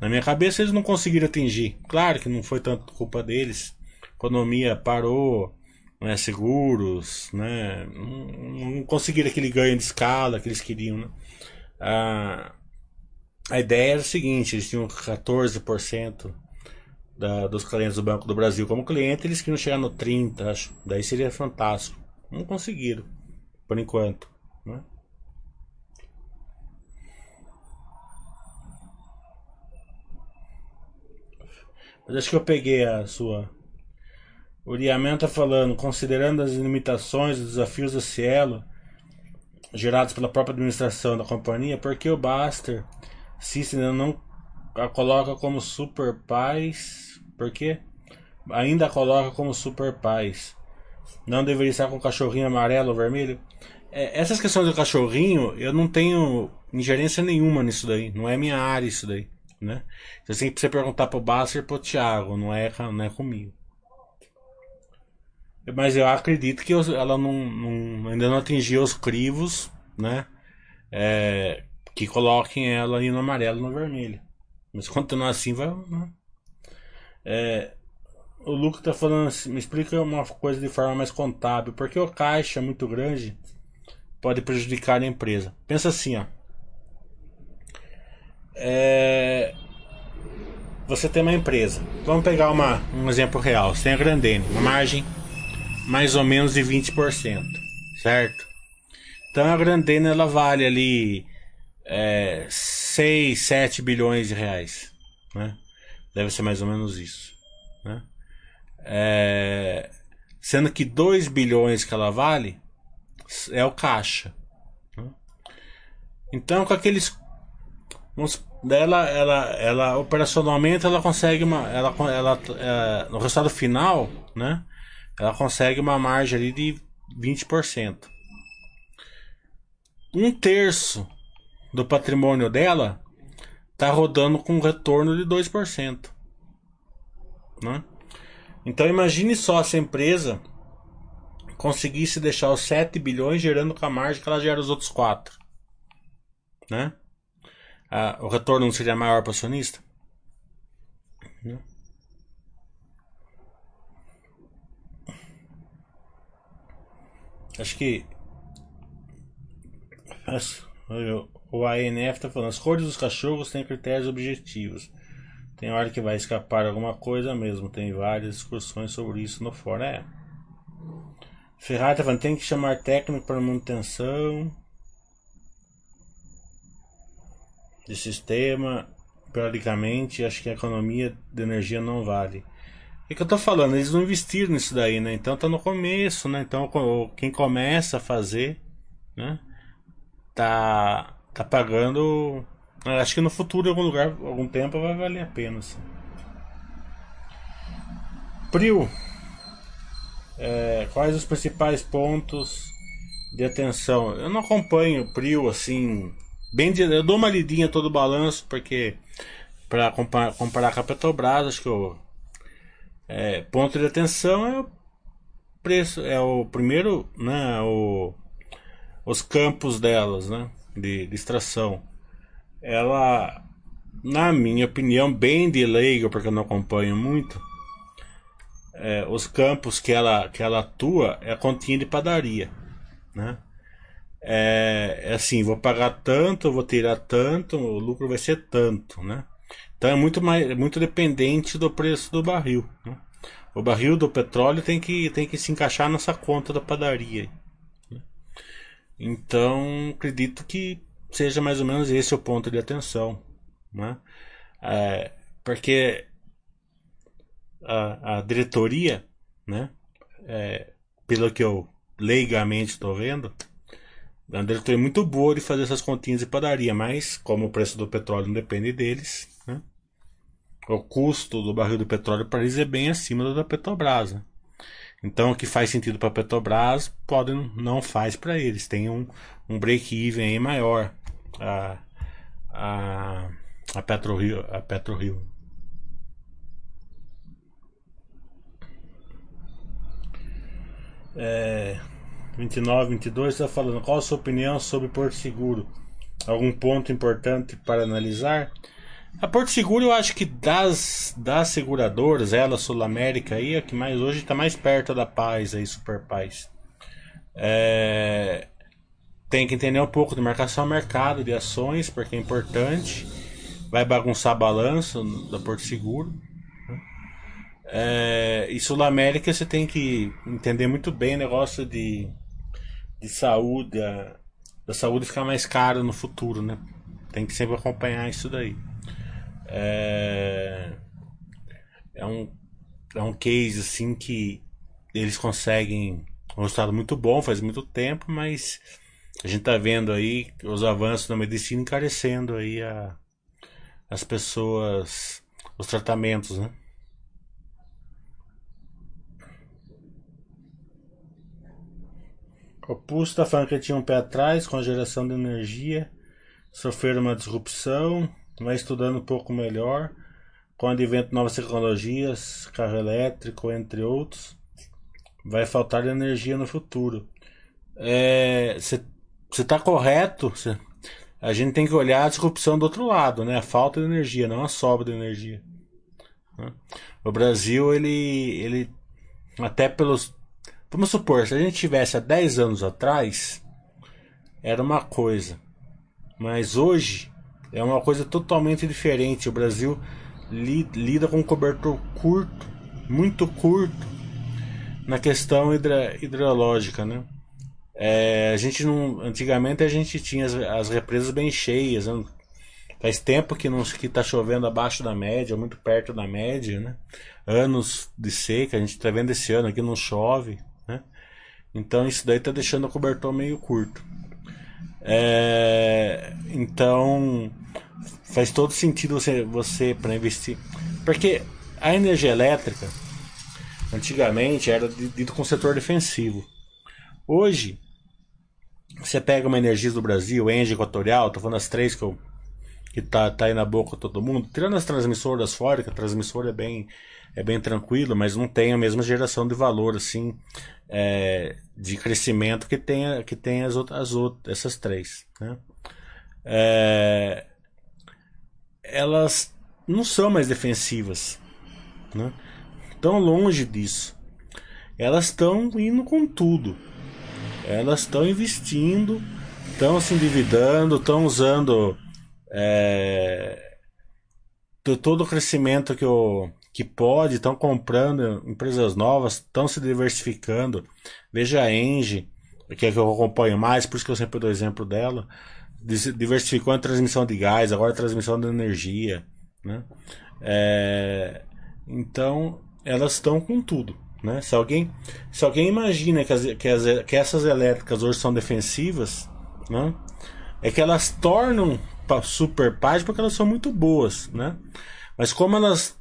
na minha cabeça, eles não conseguiram atingir. Claro que não foi tanto culpa deles. A economia parou, né, seguros, né, não, não conseguiram aquele ganho de escala que eles queriam. Né? A, a ideia era o seguinte: eles tinham 14% da, dos clientes do Banco do Brasil como cliente, eles queriam chegar no 30%, acho. Daí seria fantástico. Não conseguiram, por enquanto. Né? Mas acho que eu peguei a sua o Liamen está falando, considerando as limitações e desafios do Cielo gerados pela própria administração da companhia, por que o Buster System não a coloca como super paz? Por quê? Ainda a coloca como super paz. Não deveria estar com cachorrinho amarelo ou vermelho? É, essas questões do cachorrinho, eu não tenho ingerência nenhuma nisso daí. Não é minha área isso daí. Né? Você tem que perguntar pro Buster e pro Thiago, não é, não é comigo. Mas eu acredito que ela não, não, ainda não atingiu os crivos, né? É, que coloquem ela ali no amarelo no vermelho. Mas continuar assim vai. Né? É, o Luca tá falando assim, me explica uma coisa de forma mais contábil. Porque o caixa muito grande pode prejudicar a empresa. Pensa assim, ó. É, você tem uma empresa. Vamos pegar uma, um exemplo real. Você tem a Grandene, uma margem mais ou menos de 20%, certo? Então a Grandena ela vale ali é, 6, 7 bilhões de reais, né? Deve ser mais ou menos isso, né? É, sendo que 2 bilhões que ela vale é o caixa. Né? Então com aqueles dela ela, ela operacionalmente ela consegue uma ela, ela é, no resultado final, né? Ela consegue uma margem ali de 20%. Um terço do patrimônio dela está rodando com um retorno de 2%. Né? Então imagine só essa empresa conseguisse deixar os 7 bilhões gerando com a margem que ela gera os outros 4. Né? Ah, o retorno não seria maior para o acionista? Né? Acho que. O ANF tá falando, as cores dos cachorros têm critérios objetivos. Tem hora que vai escapar alguma coisa mesmo. Tem várias discussões sobre isso no fórum. É. Ferrari tá falando, tem que chamar técnico para manutenção de sistema. Periodicamente, acho que a economia de energia não vale. É que eu tô falando, eles não investiram nisso daí, né? Então tá no começo, né? Então quem começa a fazer, né? Tá, tá pagando. Acho que no futuro, em algum lugar, algum tempo, vai valer a pena. Assim. Prio. É, quais os principais pontos de atenção? Eu não acompanho o Prio assim. Bem, eu dou uma lidinha todo o balanço, porque para comparar, comparar com a Petrobras, acho que eu é, ponto de atenção é o preço, é o primeiro, né, o, os campos delas, né, de, de extração. Ela, na minha opinião, bem de leigo, porque eu não acompanho muito, é, os campos que ela, que ela atua é a continha de padaria, né? É, é assim, vou pagar tanto, vou tirar tanto, o lucro vai ser tanto, né? Então é muito, mais, muito dependente do preço do barril. Né? O barril do petróleo tem que, tem que se encaixar nessa conta da padaria. Né? Então acredito que seja mais ou menos esse o ponto de atenção. Né? É, porque a, a diretoria, né? É, pelo que eu leigamente estou vendo, a diretoria é muito boa de fazer essas continhas de padaria, mas como o preço do petróleo não depende deles? O custo do barril de petróleo para eles é bem acima do da Petrobras. Né? Então, o que faz sentido para a Petrobras pode não faz para eles. Tem um, um break-even maior. A, a, a PetroRio. A PetroRio. É, 29, 22 está falando qual a sua opinião sobre Porto Seguro? Algum ponto importante para analisar? A Porto Seguro eu acho que das, das seguradoras, ela, Sul América aí, a que mais hoje está mais perto da paz aí, Super Paz. É, tem que entender um pouco de marcação ao mercado de ações, porque é importante. Vai bagunçar balanço da Porto Seguro. É, e Sul América você tem que entender muito bem o negócio de, de saúde, a, da saúde ficar mais caro no futuro, né? Tem que sempre acompanhar isso daí. É, é um, é um case assim que eles conseguem um resultado muito bom faz muito tempo, mas a gente tá vendo aí os avanços na medicina encarecendo aí a, as pessoas, os tratamentos, né? O Pulso está falando que tinha um pé atrás com a geração de energia, sofreram uma disrupção, vai estudando um pouco melhor, com o advento de novas tecnologias, carro elétrico, entre outros, vai faltar energia no futuro. Você é, está correto, cê, a gente tem que olhar a disrupção do outro lado, né? a falta de energia, não a sobra de energia. Né? O Brasil, ele, ele até pelos Vamos supor, se a gente tivesse há 10 anos atrás, era uma coisa. Mas hoje é uma coisa totalmente diferente. O Brasil li, lida com um cobertor curto, muito curto, na questão hidra, hidrológica, né? É, a gente não, antigamente a gente tinha as, as represas bem cheias. Né? Faz tempo que não que está chovendo abaixo da média, muito perto da média, né? Anos de seca, a gente está vendo esse ano aqui não chove. Então isso daí tá deixando o cobertor meio curto. É, então faz todo sentido você, você para investir. Porque a energia elétrica antigamente era dito com setor defensivo. Hoje, você pega uma energia do Brasil, Engie Equatorial, tô falando as três que, eu, que tá, tá aí na boca todo mundo, tirando as transmissoras fora, que a transmissora é bem, é bem tranquilo, mas não tem a mesma geração de valor assim é, de crescimento que tem, que tem as outras, as outras essas três. Né? É, elas não são mais defensivas. Né? Tão longe disso. Elas estão indo com tudo. Elas estão investindo, estão se endividando, estão usando é, todo o crescimento que o, que pode, estão comprando empresas novas, estão se diversificando. Veja a Engie, que é que eu acompanho mais, por isso que eu sempre dou exemplo dela. Diversificou a transmissão de gás, agora a transmissão de energia. Né? É, então, elas estão com tudo. Né? Se, alguém, se alguém imagina que, as, que, as, que essas elétricas hoje são defensivas, né? é que elas tornam super paz porque elas são muito boas. Né? Mas como elas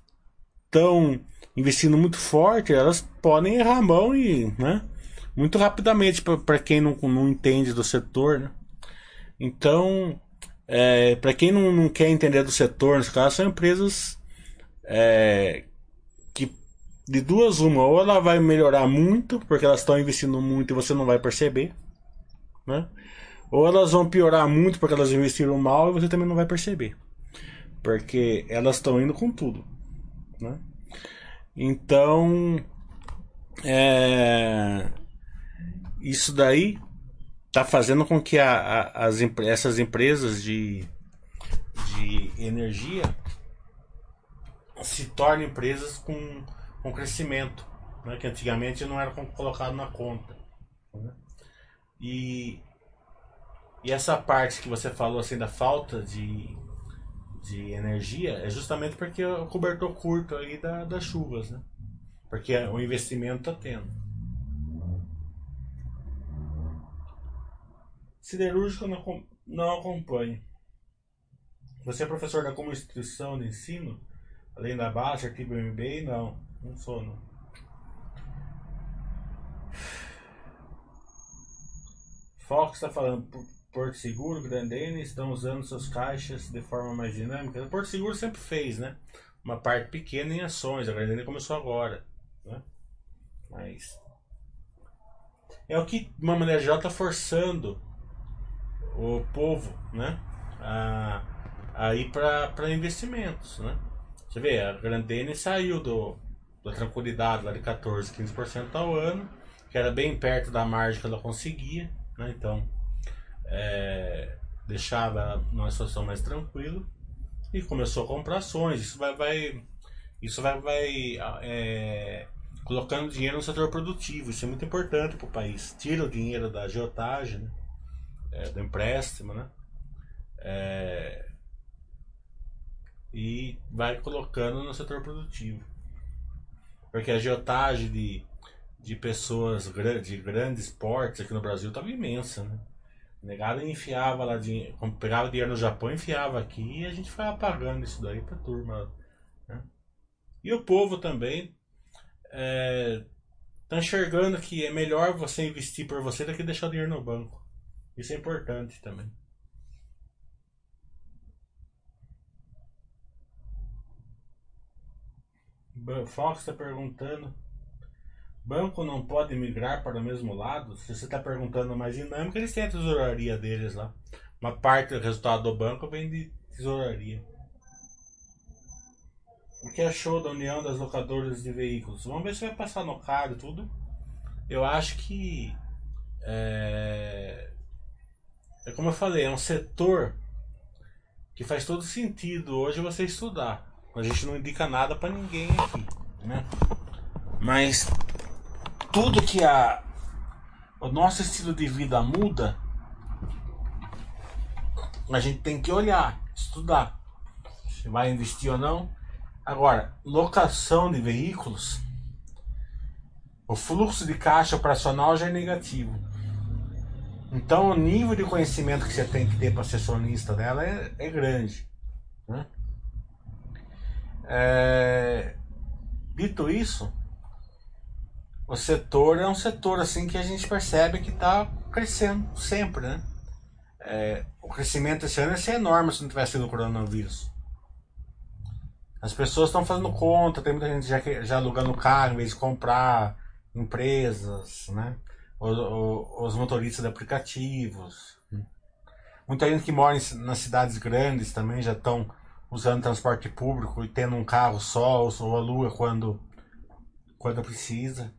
estão investindo muito forte, elas podem errar a mão e, né? Muito rapidamente para quem não, não entende do setor, né? Então, é, para quem não, não quer entender do setor, nesse caso, são empresas é, que de duas uma, ou ela vai melhorar muito, porque elas estão investindo muito e você não vai perceber, né? Ou elas vão piorar muito porque elas investiram mal e você também não vai perceber. Porque elas estão indo com tudo. Né? Então, é, isso daí está fazendo com que a, a, as, essas empresas de, de energia se tornem empresas com, com crescimento, né? que antigamente não era colocado na conta. Né? E, e essa parte que você falou assim da falta de, de energia é justamente porque o cobertor curto aí da, das chuvas, né? Porque o investimento está tendo. Siderúrgico não, não acompanha. Você é professor da como instituição de ensino? Além da baixa, artigo MBA? Não, não sou não. Fox está falando, Porto Seguro, Grandene estão usando suas caixas de forma mais dinâmica. O Porto Seguro sempre fez, né? Uma parte pequena em ações, a Grandene começou agora. Né? Mas é o que, maneira geral, está forçando o povo né? a, a ir para investimentos. Né? Você vê, a Grandene saiu do, da tranquilidade lá de 14, 15% ao ano, que era bem perto da margem que ela conseguia. Né? Então, é, deixava numa situação mais tranquila e começou a comprar ações. Isso vai, vai isso vai, vai é, colocando dinheiro no setor produtivo. Isso é muito importante para o país. Tira o dinheiro da agiotagem, né? é, do empréstimo, né? É, e vai colocando no setor produtivo. Porque a agiotagem de, de pessoas de grandes portes aqui no Brasil estava imensa, né? Negado enfiava lá, de, pegava dinheiro no Japão, enfiava aqui e a gente foi apagando isso daí pra turma. Né? E o povo também é, tá enxergando que é melhor você investir por você do que deixar o dinheiro no banco. Isso é importante também. Fox está perguntando Banco não pode migrar para o mesmo lado? Se você está perguntando mais dinâmica, eles têm a tesouraria deles lá. Uma parte do resultado do banco vem de tesouraria. O que achou da união das locadoras de veículos? Vamos ver se vai passar no card tudo. Eu acho que é, é como eu falei, é um setor que faz todo sentido hoje você estudar. A gente não indica nada para ninguém aqui, né? Mas tudo que a, o nosso estilo de vida muda, a gente tem que olhar, estudar se vai investir ou não. Agora, locação de veículos, o fluxo de caixa operacional já é negativo. Então, o nível de conhecimento que você tem que ter para ser sonista dela é, é grande. Né? É, dito isso, o setor é um setor assim que a gente percebe que está crescendo sempre, né? É, o crescimento esse ano ia ser enorme se não tivesse sido o coronavírus. As pessoas estão fazendo conta, tem muita gente já, já alugando carro em vez de comprar, empresas, né? Os, os motoristas de aplicativos. Muita gente que mora nas cidades grandes também já estão usando transporte público e tendo um carro só ou aluga quando, quando precisa.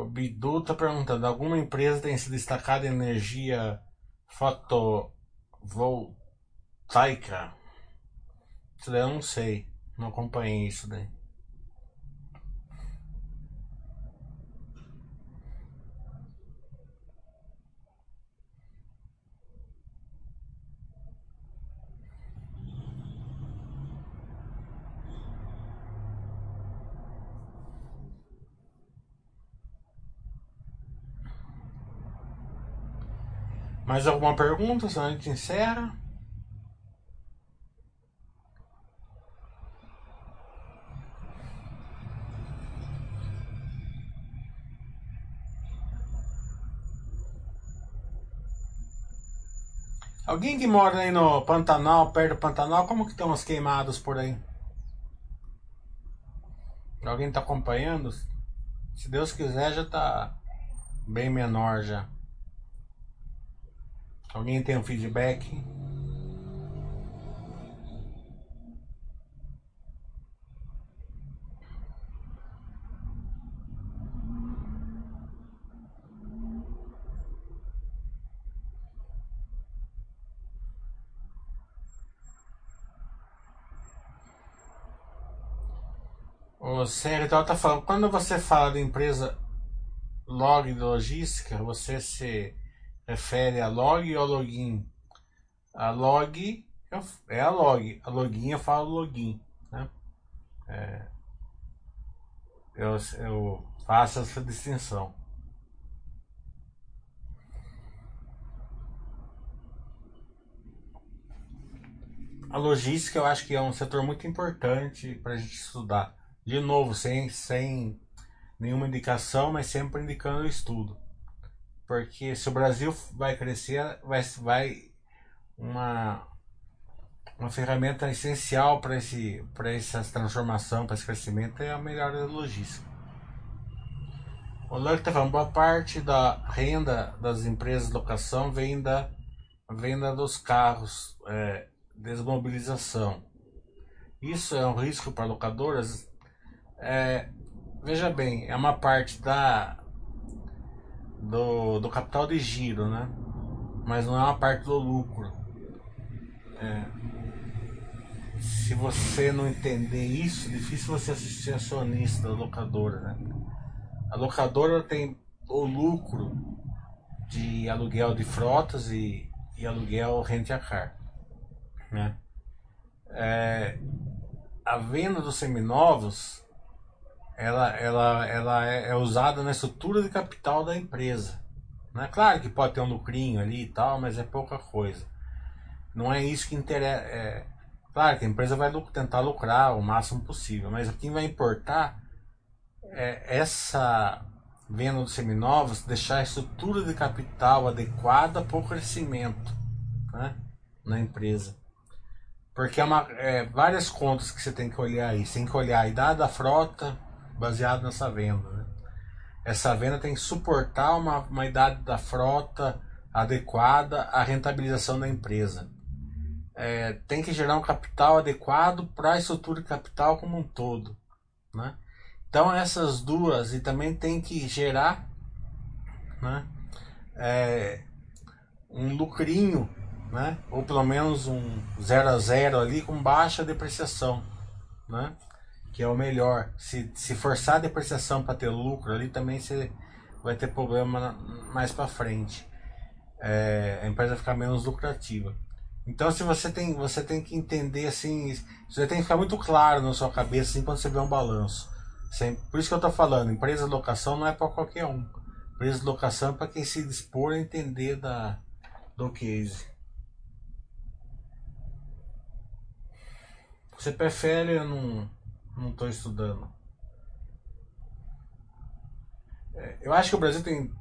O Bidu tá perguntando: alguma empresa tem se destacado em energia fotovoltaica? Eu não sei. Não acompanhei isso daí. Mais alguma pergunta? Senão a gente encerra. Alguém que mora aí no Pantanal, perto do Pantanal, como que estão as queimadas por aí? Alguém está acompanhando? Se Deus quiser já está bem menor já. Alguém tem um feedback? O CRTO tá falando, quando você fala de empresa log logística, você se refere a log ou login? A log é a log, a login eu falo login. Né? É, eu, eu faço essa distinção. A logística eu acho que é um setor muito importante para a gente estudar. De novo, sem, sem nenhuma indicação, mas sempre indicando o estudo. Porque se o Brasil vai crescer, vai, vai uma, uma ferramenta essencial para esse para essa transformação, para esse crescimento é a melhora da logística. O Luck está falando, boa parte da renda das empresas de locação vem da venda dos carros, é, desmobilização. Isso é um risco para locadoras? É, veja bem, é uma parte da do, do capital de giro, né? Mas não é uma parte do lucro. É, se você não entender isso, difícil você ser acionista da locadora, né? A locadora tem o lucro de aluguel de frotas e, e aluguel rent a car, né? É, a venda dos seminovos ela, ela, ela é, é usada na estrutura de capital da empresa. Né? Claro que pode ter um lucrinho ali e tal, mas é pouca coisa. Não é isso que interessa. É, Claro que a empresa vai tentar lucrar o máximo possível, mas o que vai importar é essa venda dos seminovos deixar a estrutura de capital adequada para o crescimento né, na empresa. Porque é, uma, é várias contas que você tem que olhar aí. Você tem que olhar a idade da frota baseado nessa venda. Né? Essa venda tem que suportar uma, uma idade da frota adequada à rentabilização da empresa é, tem que gerar um capital adequado para a estrutura de capital como um todo. Né? Então essas duas e também tem que gerar né, é, um lucrinho, né, ou pelo menos um 0 a 0 ali com baixa depreciação, né, que é o melhor. Se, se forçar a depreciação para ter lucro ali também você vai ter problema mais para frente. É, a empresa ficar menos lucrativa. Então, se você tem, você tem que entender assim, você tem que ficar muito claro na sua cabeça assim, quando você vê um balanço. Por isso que eu estou falando, empresa de locação não é para qualquer um. Empresa de locação é para quem se dispor a entender da, do case. Você prefere não não estou estudando. É, eu acho que o Brasil tem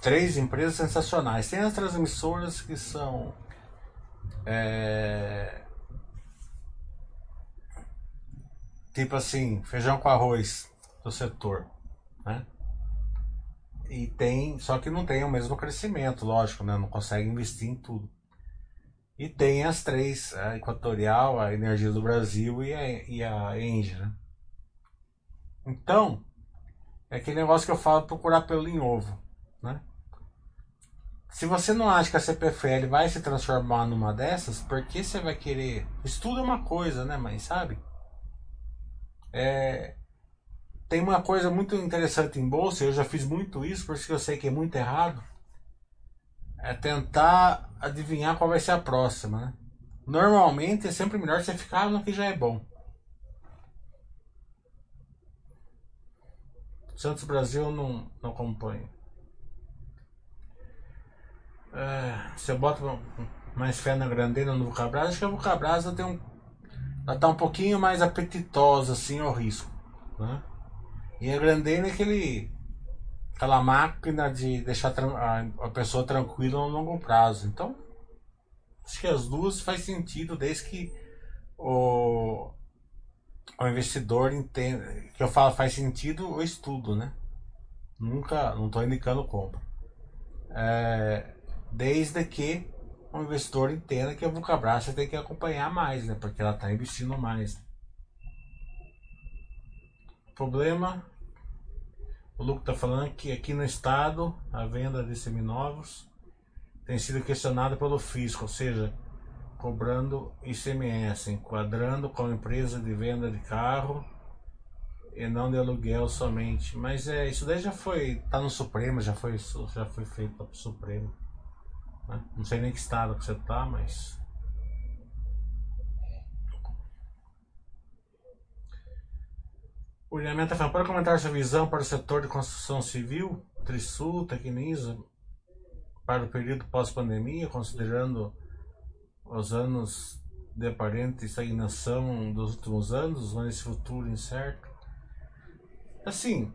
três empresas sensacionais. Tem as transmissoras que são é... Tipo assim, feijão com arroz do setor, né? E tem, só que não tem o mesmo crescimento, lógico, né? Não consegue investir em tudo. E tem as três, a Equatorial, a Energia do Brasil e a, e a Engie, né? Então, é aquele negócio que eu falo procurar pelo em ovo, né? Se você não acha que a CPFL vai se transformar numa dessas, por que você vai querer? Estudo é uma coisa, né, mas sabe? É... Tem uma coisa muito interessante em bolsa, eu já fiz muito isso, por isso que eu sei que é muito errado. É tentar adivinhar qual vai ser a próxima, né? Normalmente é sempre melhor você ficar no que já é bom. Santos Brasil não, não acompanha. É, você bota mais fé na grandeira no Vulcabras, acho que a Vulcabras tem um. Ela tá um pouquinho mais apetitosa assim ao risco. Né? E a grandeira é aquele. Aquela máquina de deixar a, pessoa tranquila no longo prazo. Então, acho que as duas faz sentido desde que o, o investidor entenda. Que eu falo faz sentido o estudo, né? Nunca, não estou indicando compra. É, desde que o investidor entenda que a Vulcabras tem que acompanhar mais, né? Porque ela está investindo mais. Problema, o Luco está falando que aqui no estado a venda de seminovos tem sido questionada pelo fisco, ou seja, cobrando ICMS, enquadrando com a empresa de venda de carro e não de aluguel somente. Mas é, isso daí já foi, tá no Supremo, já foi, já foi feito pro Supremo. Né? Não sei nem que estado que você tá, mas. O tá falando, para comentar sua visão para o setor de construção civil, Trisul, Tecnisa, para o período pós-pandemia, considerando os anos de aparente estagnação dos últimos anos, mas esse futuro incerto. Assim,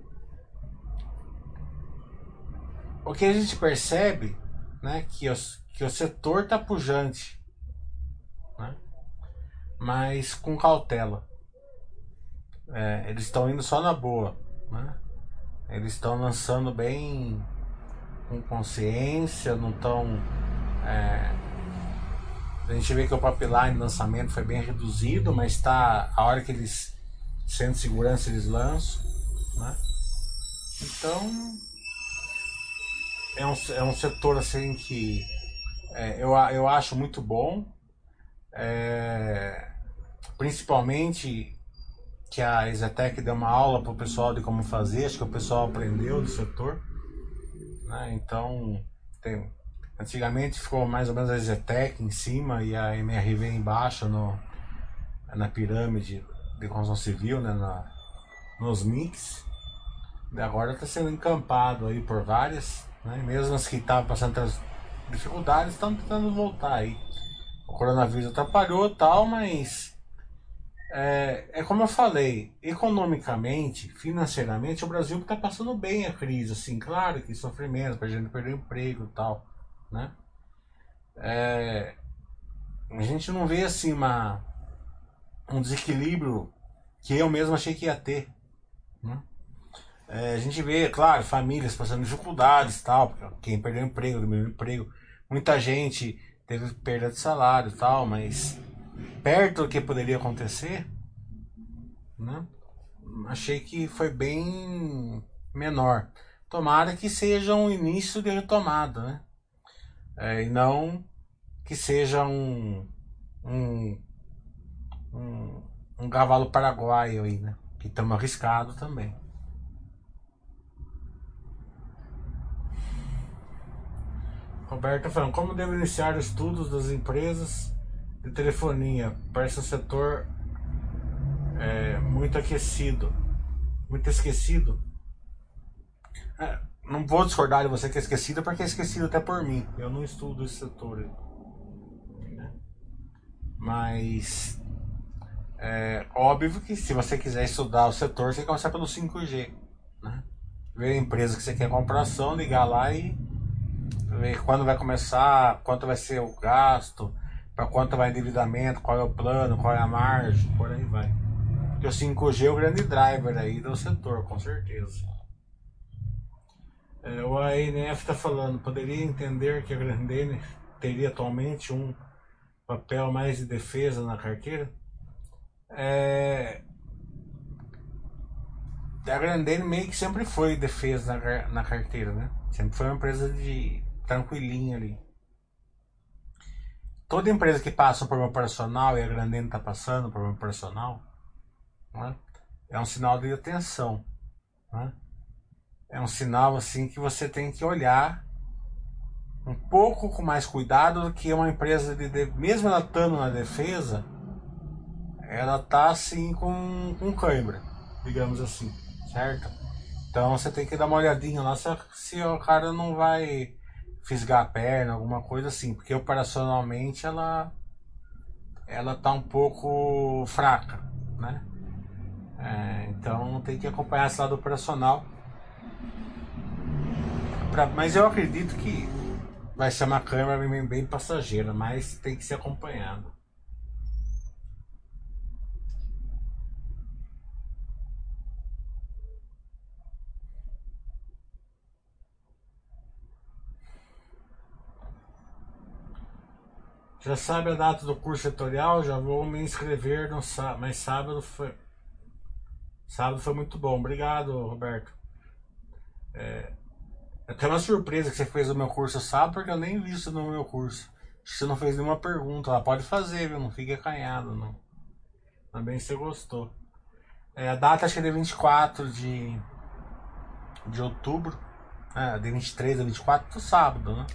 o que a gente percebe, né, que, os, que o setor está pujante, né, mas com cautela. É, eles estão indo só na boa, né? Eles estão lançando bem com consciência, não estão. É, a gente vê que o pipeline de lançamento foi bem reduzido, mas está a hora que eles sentem segurança eles lançam, né? Então é um, é um setor assim que é, eu, eu acho muito bom, é, principalmente que a Exetec deu uma aula para o pessoal de como fazer, acho que o pessoal aprendeu do setor, né? Então tem, Antigamente ficou mais ou menos a Zetec em cima e a MRV embaixo no, na pirâmide de construção civil, né, na, nos mix. E agora está sendo encampado aí por várias, né, mesmo as que estavam passando as dificuldades estão tentando voltar aí. O coronavírus atrapalhou tal, mas é, é como eu falei, economicamente, financeiramente, o Brasil está passando bem a crise, assim, claro que sofrimento, a gente perder emprego e tal né? É, a gente não vê assim uma, um desequilíbrio que eu mesmo achei que ia ter. Né? É, a gente vê, claro, famílias passando dificuldades tal, quem perdeu emprego, meu emprego, muita gente teve perda de salário tal, mas perto do que poderia acontecer, né? achei que foi bem menor. Tomara que seja um início de retomada, né? é, e não que seja um, um, um, um cavalo paraguaio aí, né? Que estamos arriscado também. Roberto falando, como devo iniciar estudos das empresas de telefonia para esse setor é, muito aquecido, muito esquecido? É, não vou discordar de você que é esquecido, porque é esquecido até por mim. Eu não estudo esse setor. Né? Mas é óbvio que se você quiser estudar o setor, você começar pelo 5G. Né? Ver a empresa que você quer comprar ação, ligar lá e ver quando vai começar, quanto vai ser o gasto, para quanto vai endividamento, qual é o plano, qual é a margem, por aí vai. Porque o 5G é o grande driver aí do setor, com certeza. É, o ANF está falando, poderia entender que a Grandene teria atualmente um papel mais de defesa na carteira? É, a Grandene meio que sempre foi defesa na, na carteira, né? Sempre foi uma empresa de tranquilinha ali. Toda empresa que passa por um operacional e a Grandene está passando por um operacional, né? é um sinal de atenção. Né? é um sinal assim que você tem que olhar um pouco com mais cuidado do que uma empresa de, de mesmo ela estando na defesa, ela tá assim com, com cãibra, digamos assim, certo? Então você tem que dar uma olhadinha lá se, se o cara não vai fisgar a perna, alguma coisa assim, porque operacionalmente ela ela tá um pouco fraca, né? É, então tem que acompanhar esse lado operacional pra, mas eu acredito que vai ser uma câmera bem, bem passageira, mas tem que ser acompanhado. Já sabe a data do curso setorial? Já vou me inscrever no sábado, mas sábado foi. Sábado foi muito bom. Obrigado, Roberto. É, até uma surpresa que você fez o meu curso sábado, porque eu nem vi isso no meu curso. Você não fez nenhuma pergunta. Ela pode fazer, viu? Não fique acanhado, não. Também você gostou. É, a data acho que é de 24 de, de outubro. É, de 23 a 24, do sábado, né?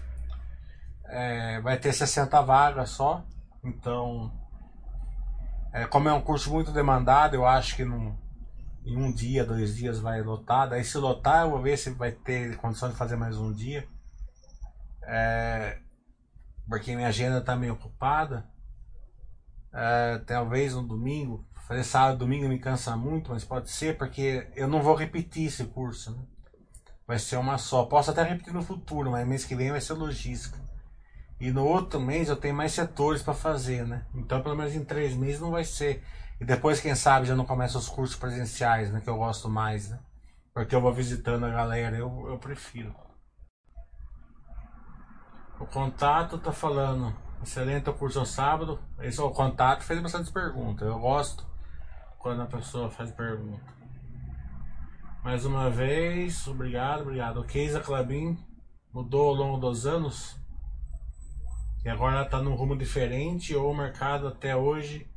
É, vai ter 60 vagas só. Então, é, como é um curso muito demandado, eu acho que num, em um dia, dois dias vai lotar. Daí se lotar, eu vou ver se vai ter condição de fazer mais um dia. É, porque minha agenda está meio ocupada. É, talvez no domingo. Fazer sábado domingo me cansa muito, mas pode ser porque eu não vou repetir esse curso. Né? Vai ser uma só. Posso até repetir no futuro, mas mês que vem vai ser logística. E no outro mês eu tenho mais setores para fazer, né? Então pelo menos em três meses não vai ser. E depois, quem sabe, já não começa os cursos presenciais, né? Que eu gosto mais, né? Porque eu vou visitando a galera, eu, eu prefiro. O contato tá falando. Excelente o curso ao sábado. Esse é o contato, fez bastante perguntas. Eu gosto quando a pessoa faz pergunta. Mais uma vez, obrigado, obrigado. O Keisa Clabin mudou ao longo dos anos. E agora está num rumo diferente ou o mercado até hoje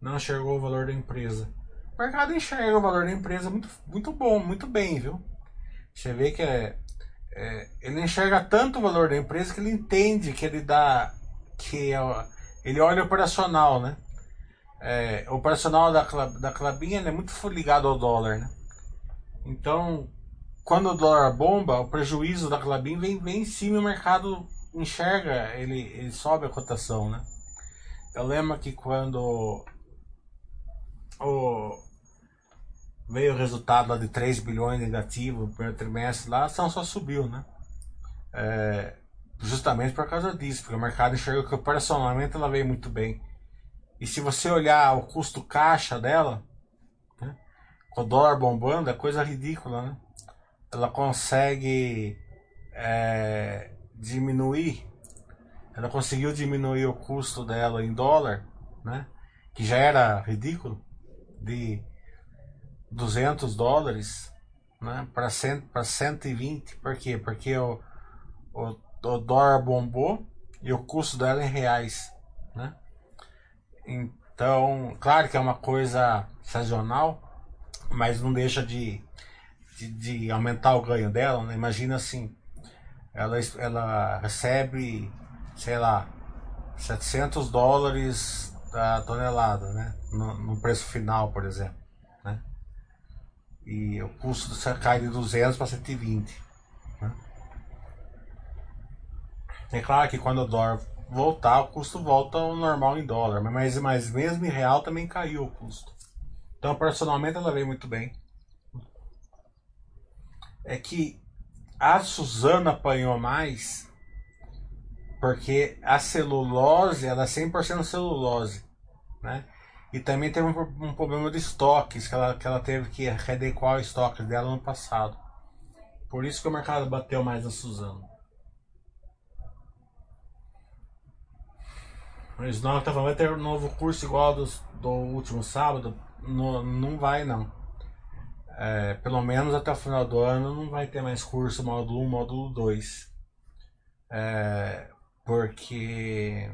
não enxergou o valor da empresa. O mercado enxerga o valor da empresa muito, muito bom, muito bem, viu? Você vê que é, é, ele enxerga tanto o valor da empresa que ele entende que ele dá que é, ele olha o operacional, né? É, o operacional da, da Clabinha é muito ligado ao dólar, né? Então, quando o dólar bomba, o prejuízo da Clabin vem, vem em cima e o mercado enxerga, ele, ele sobe a cotação, né? Eu lembro que quando o, veio o resultado lá de 3 bilhões negativo no primeiro trimestre, lá a ação só subiu, né? É, justamente por causa disso, porque o mercado enxergou que operacionalmente ela veio muito bem. E se você olhar o custo caixa dela, né, com o dólar bombando, é coisa ridícula, né? Ela consegue é, diminuir, ela conseguiu diminuir o custo dela em dólar, né? Que já era ridículo, de 200 dólares, né? Para 120, por quê? Porque o, o, o dólar bombou e o custo dela é em reais, né? Então, claro que é uma coisa sazonal, mas não deixa de, de, de aumentar o ganho dela, né? Imagina assim, ela, ela recebe, sei lá, 700 dólares da tonelada, né? No, no, preço final, por exemplo, né? E o custo cai de 200 para 120, né? É claro que quando o dólar voltar, o custo volta ao normal em dólar, mas, mas mesmo em real também caiu o custo. Então, personalmente, ela veio muito bem. É que a Suzana apanhou mais porque a celulose, ela é 100% celulose, né? E também teve um, um, problema de estoques, que ela, que ela teve que readequar o estoque dela no passado. Por isso que o mercado bateu mais na Suzano. O Snow tá falando, vai ter um novo curso igual do, do último sábado? No, não vai não é, pelo menos até o final do ano não vai ter mais curso módulo 1, módulo 2. É, porque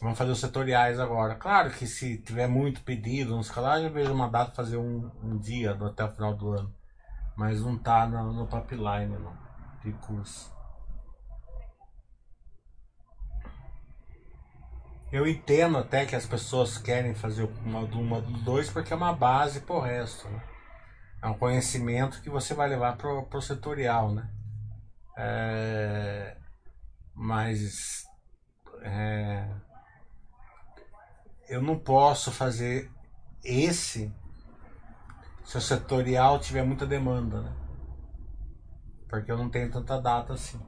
vamos fazer os setoriais agora. Claro que se tiver muito pedido nos canais, eu vejo uma data fazer um, um dia até o final do ano. Mas não tá no, no pipeline não, de curso. Eu entendo até que as pessoas querem fazer o módulo 1, módulo 2 porque é uma base pro resto. Né? É um conhecimento que você vai levar para o setorial, né? É, mas é, eu não posso fazer esse se o setorial tiver muita demanda, né? Porque eu não tenho tanta data assim.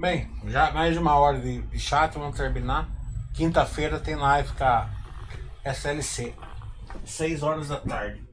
Bem, já mais de uma hora de, chat, vamos terminar. Quinta-feira tem live com a SLC, 6 horas da tarde.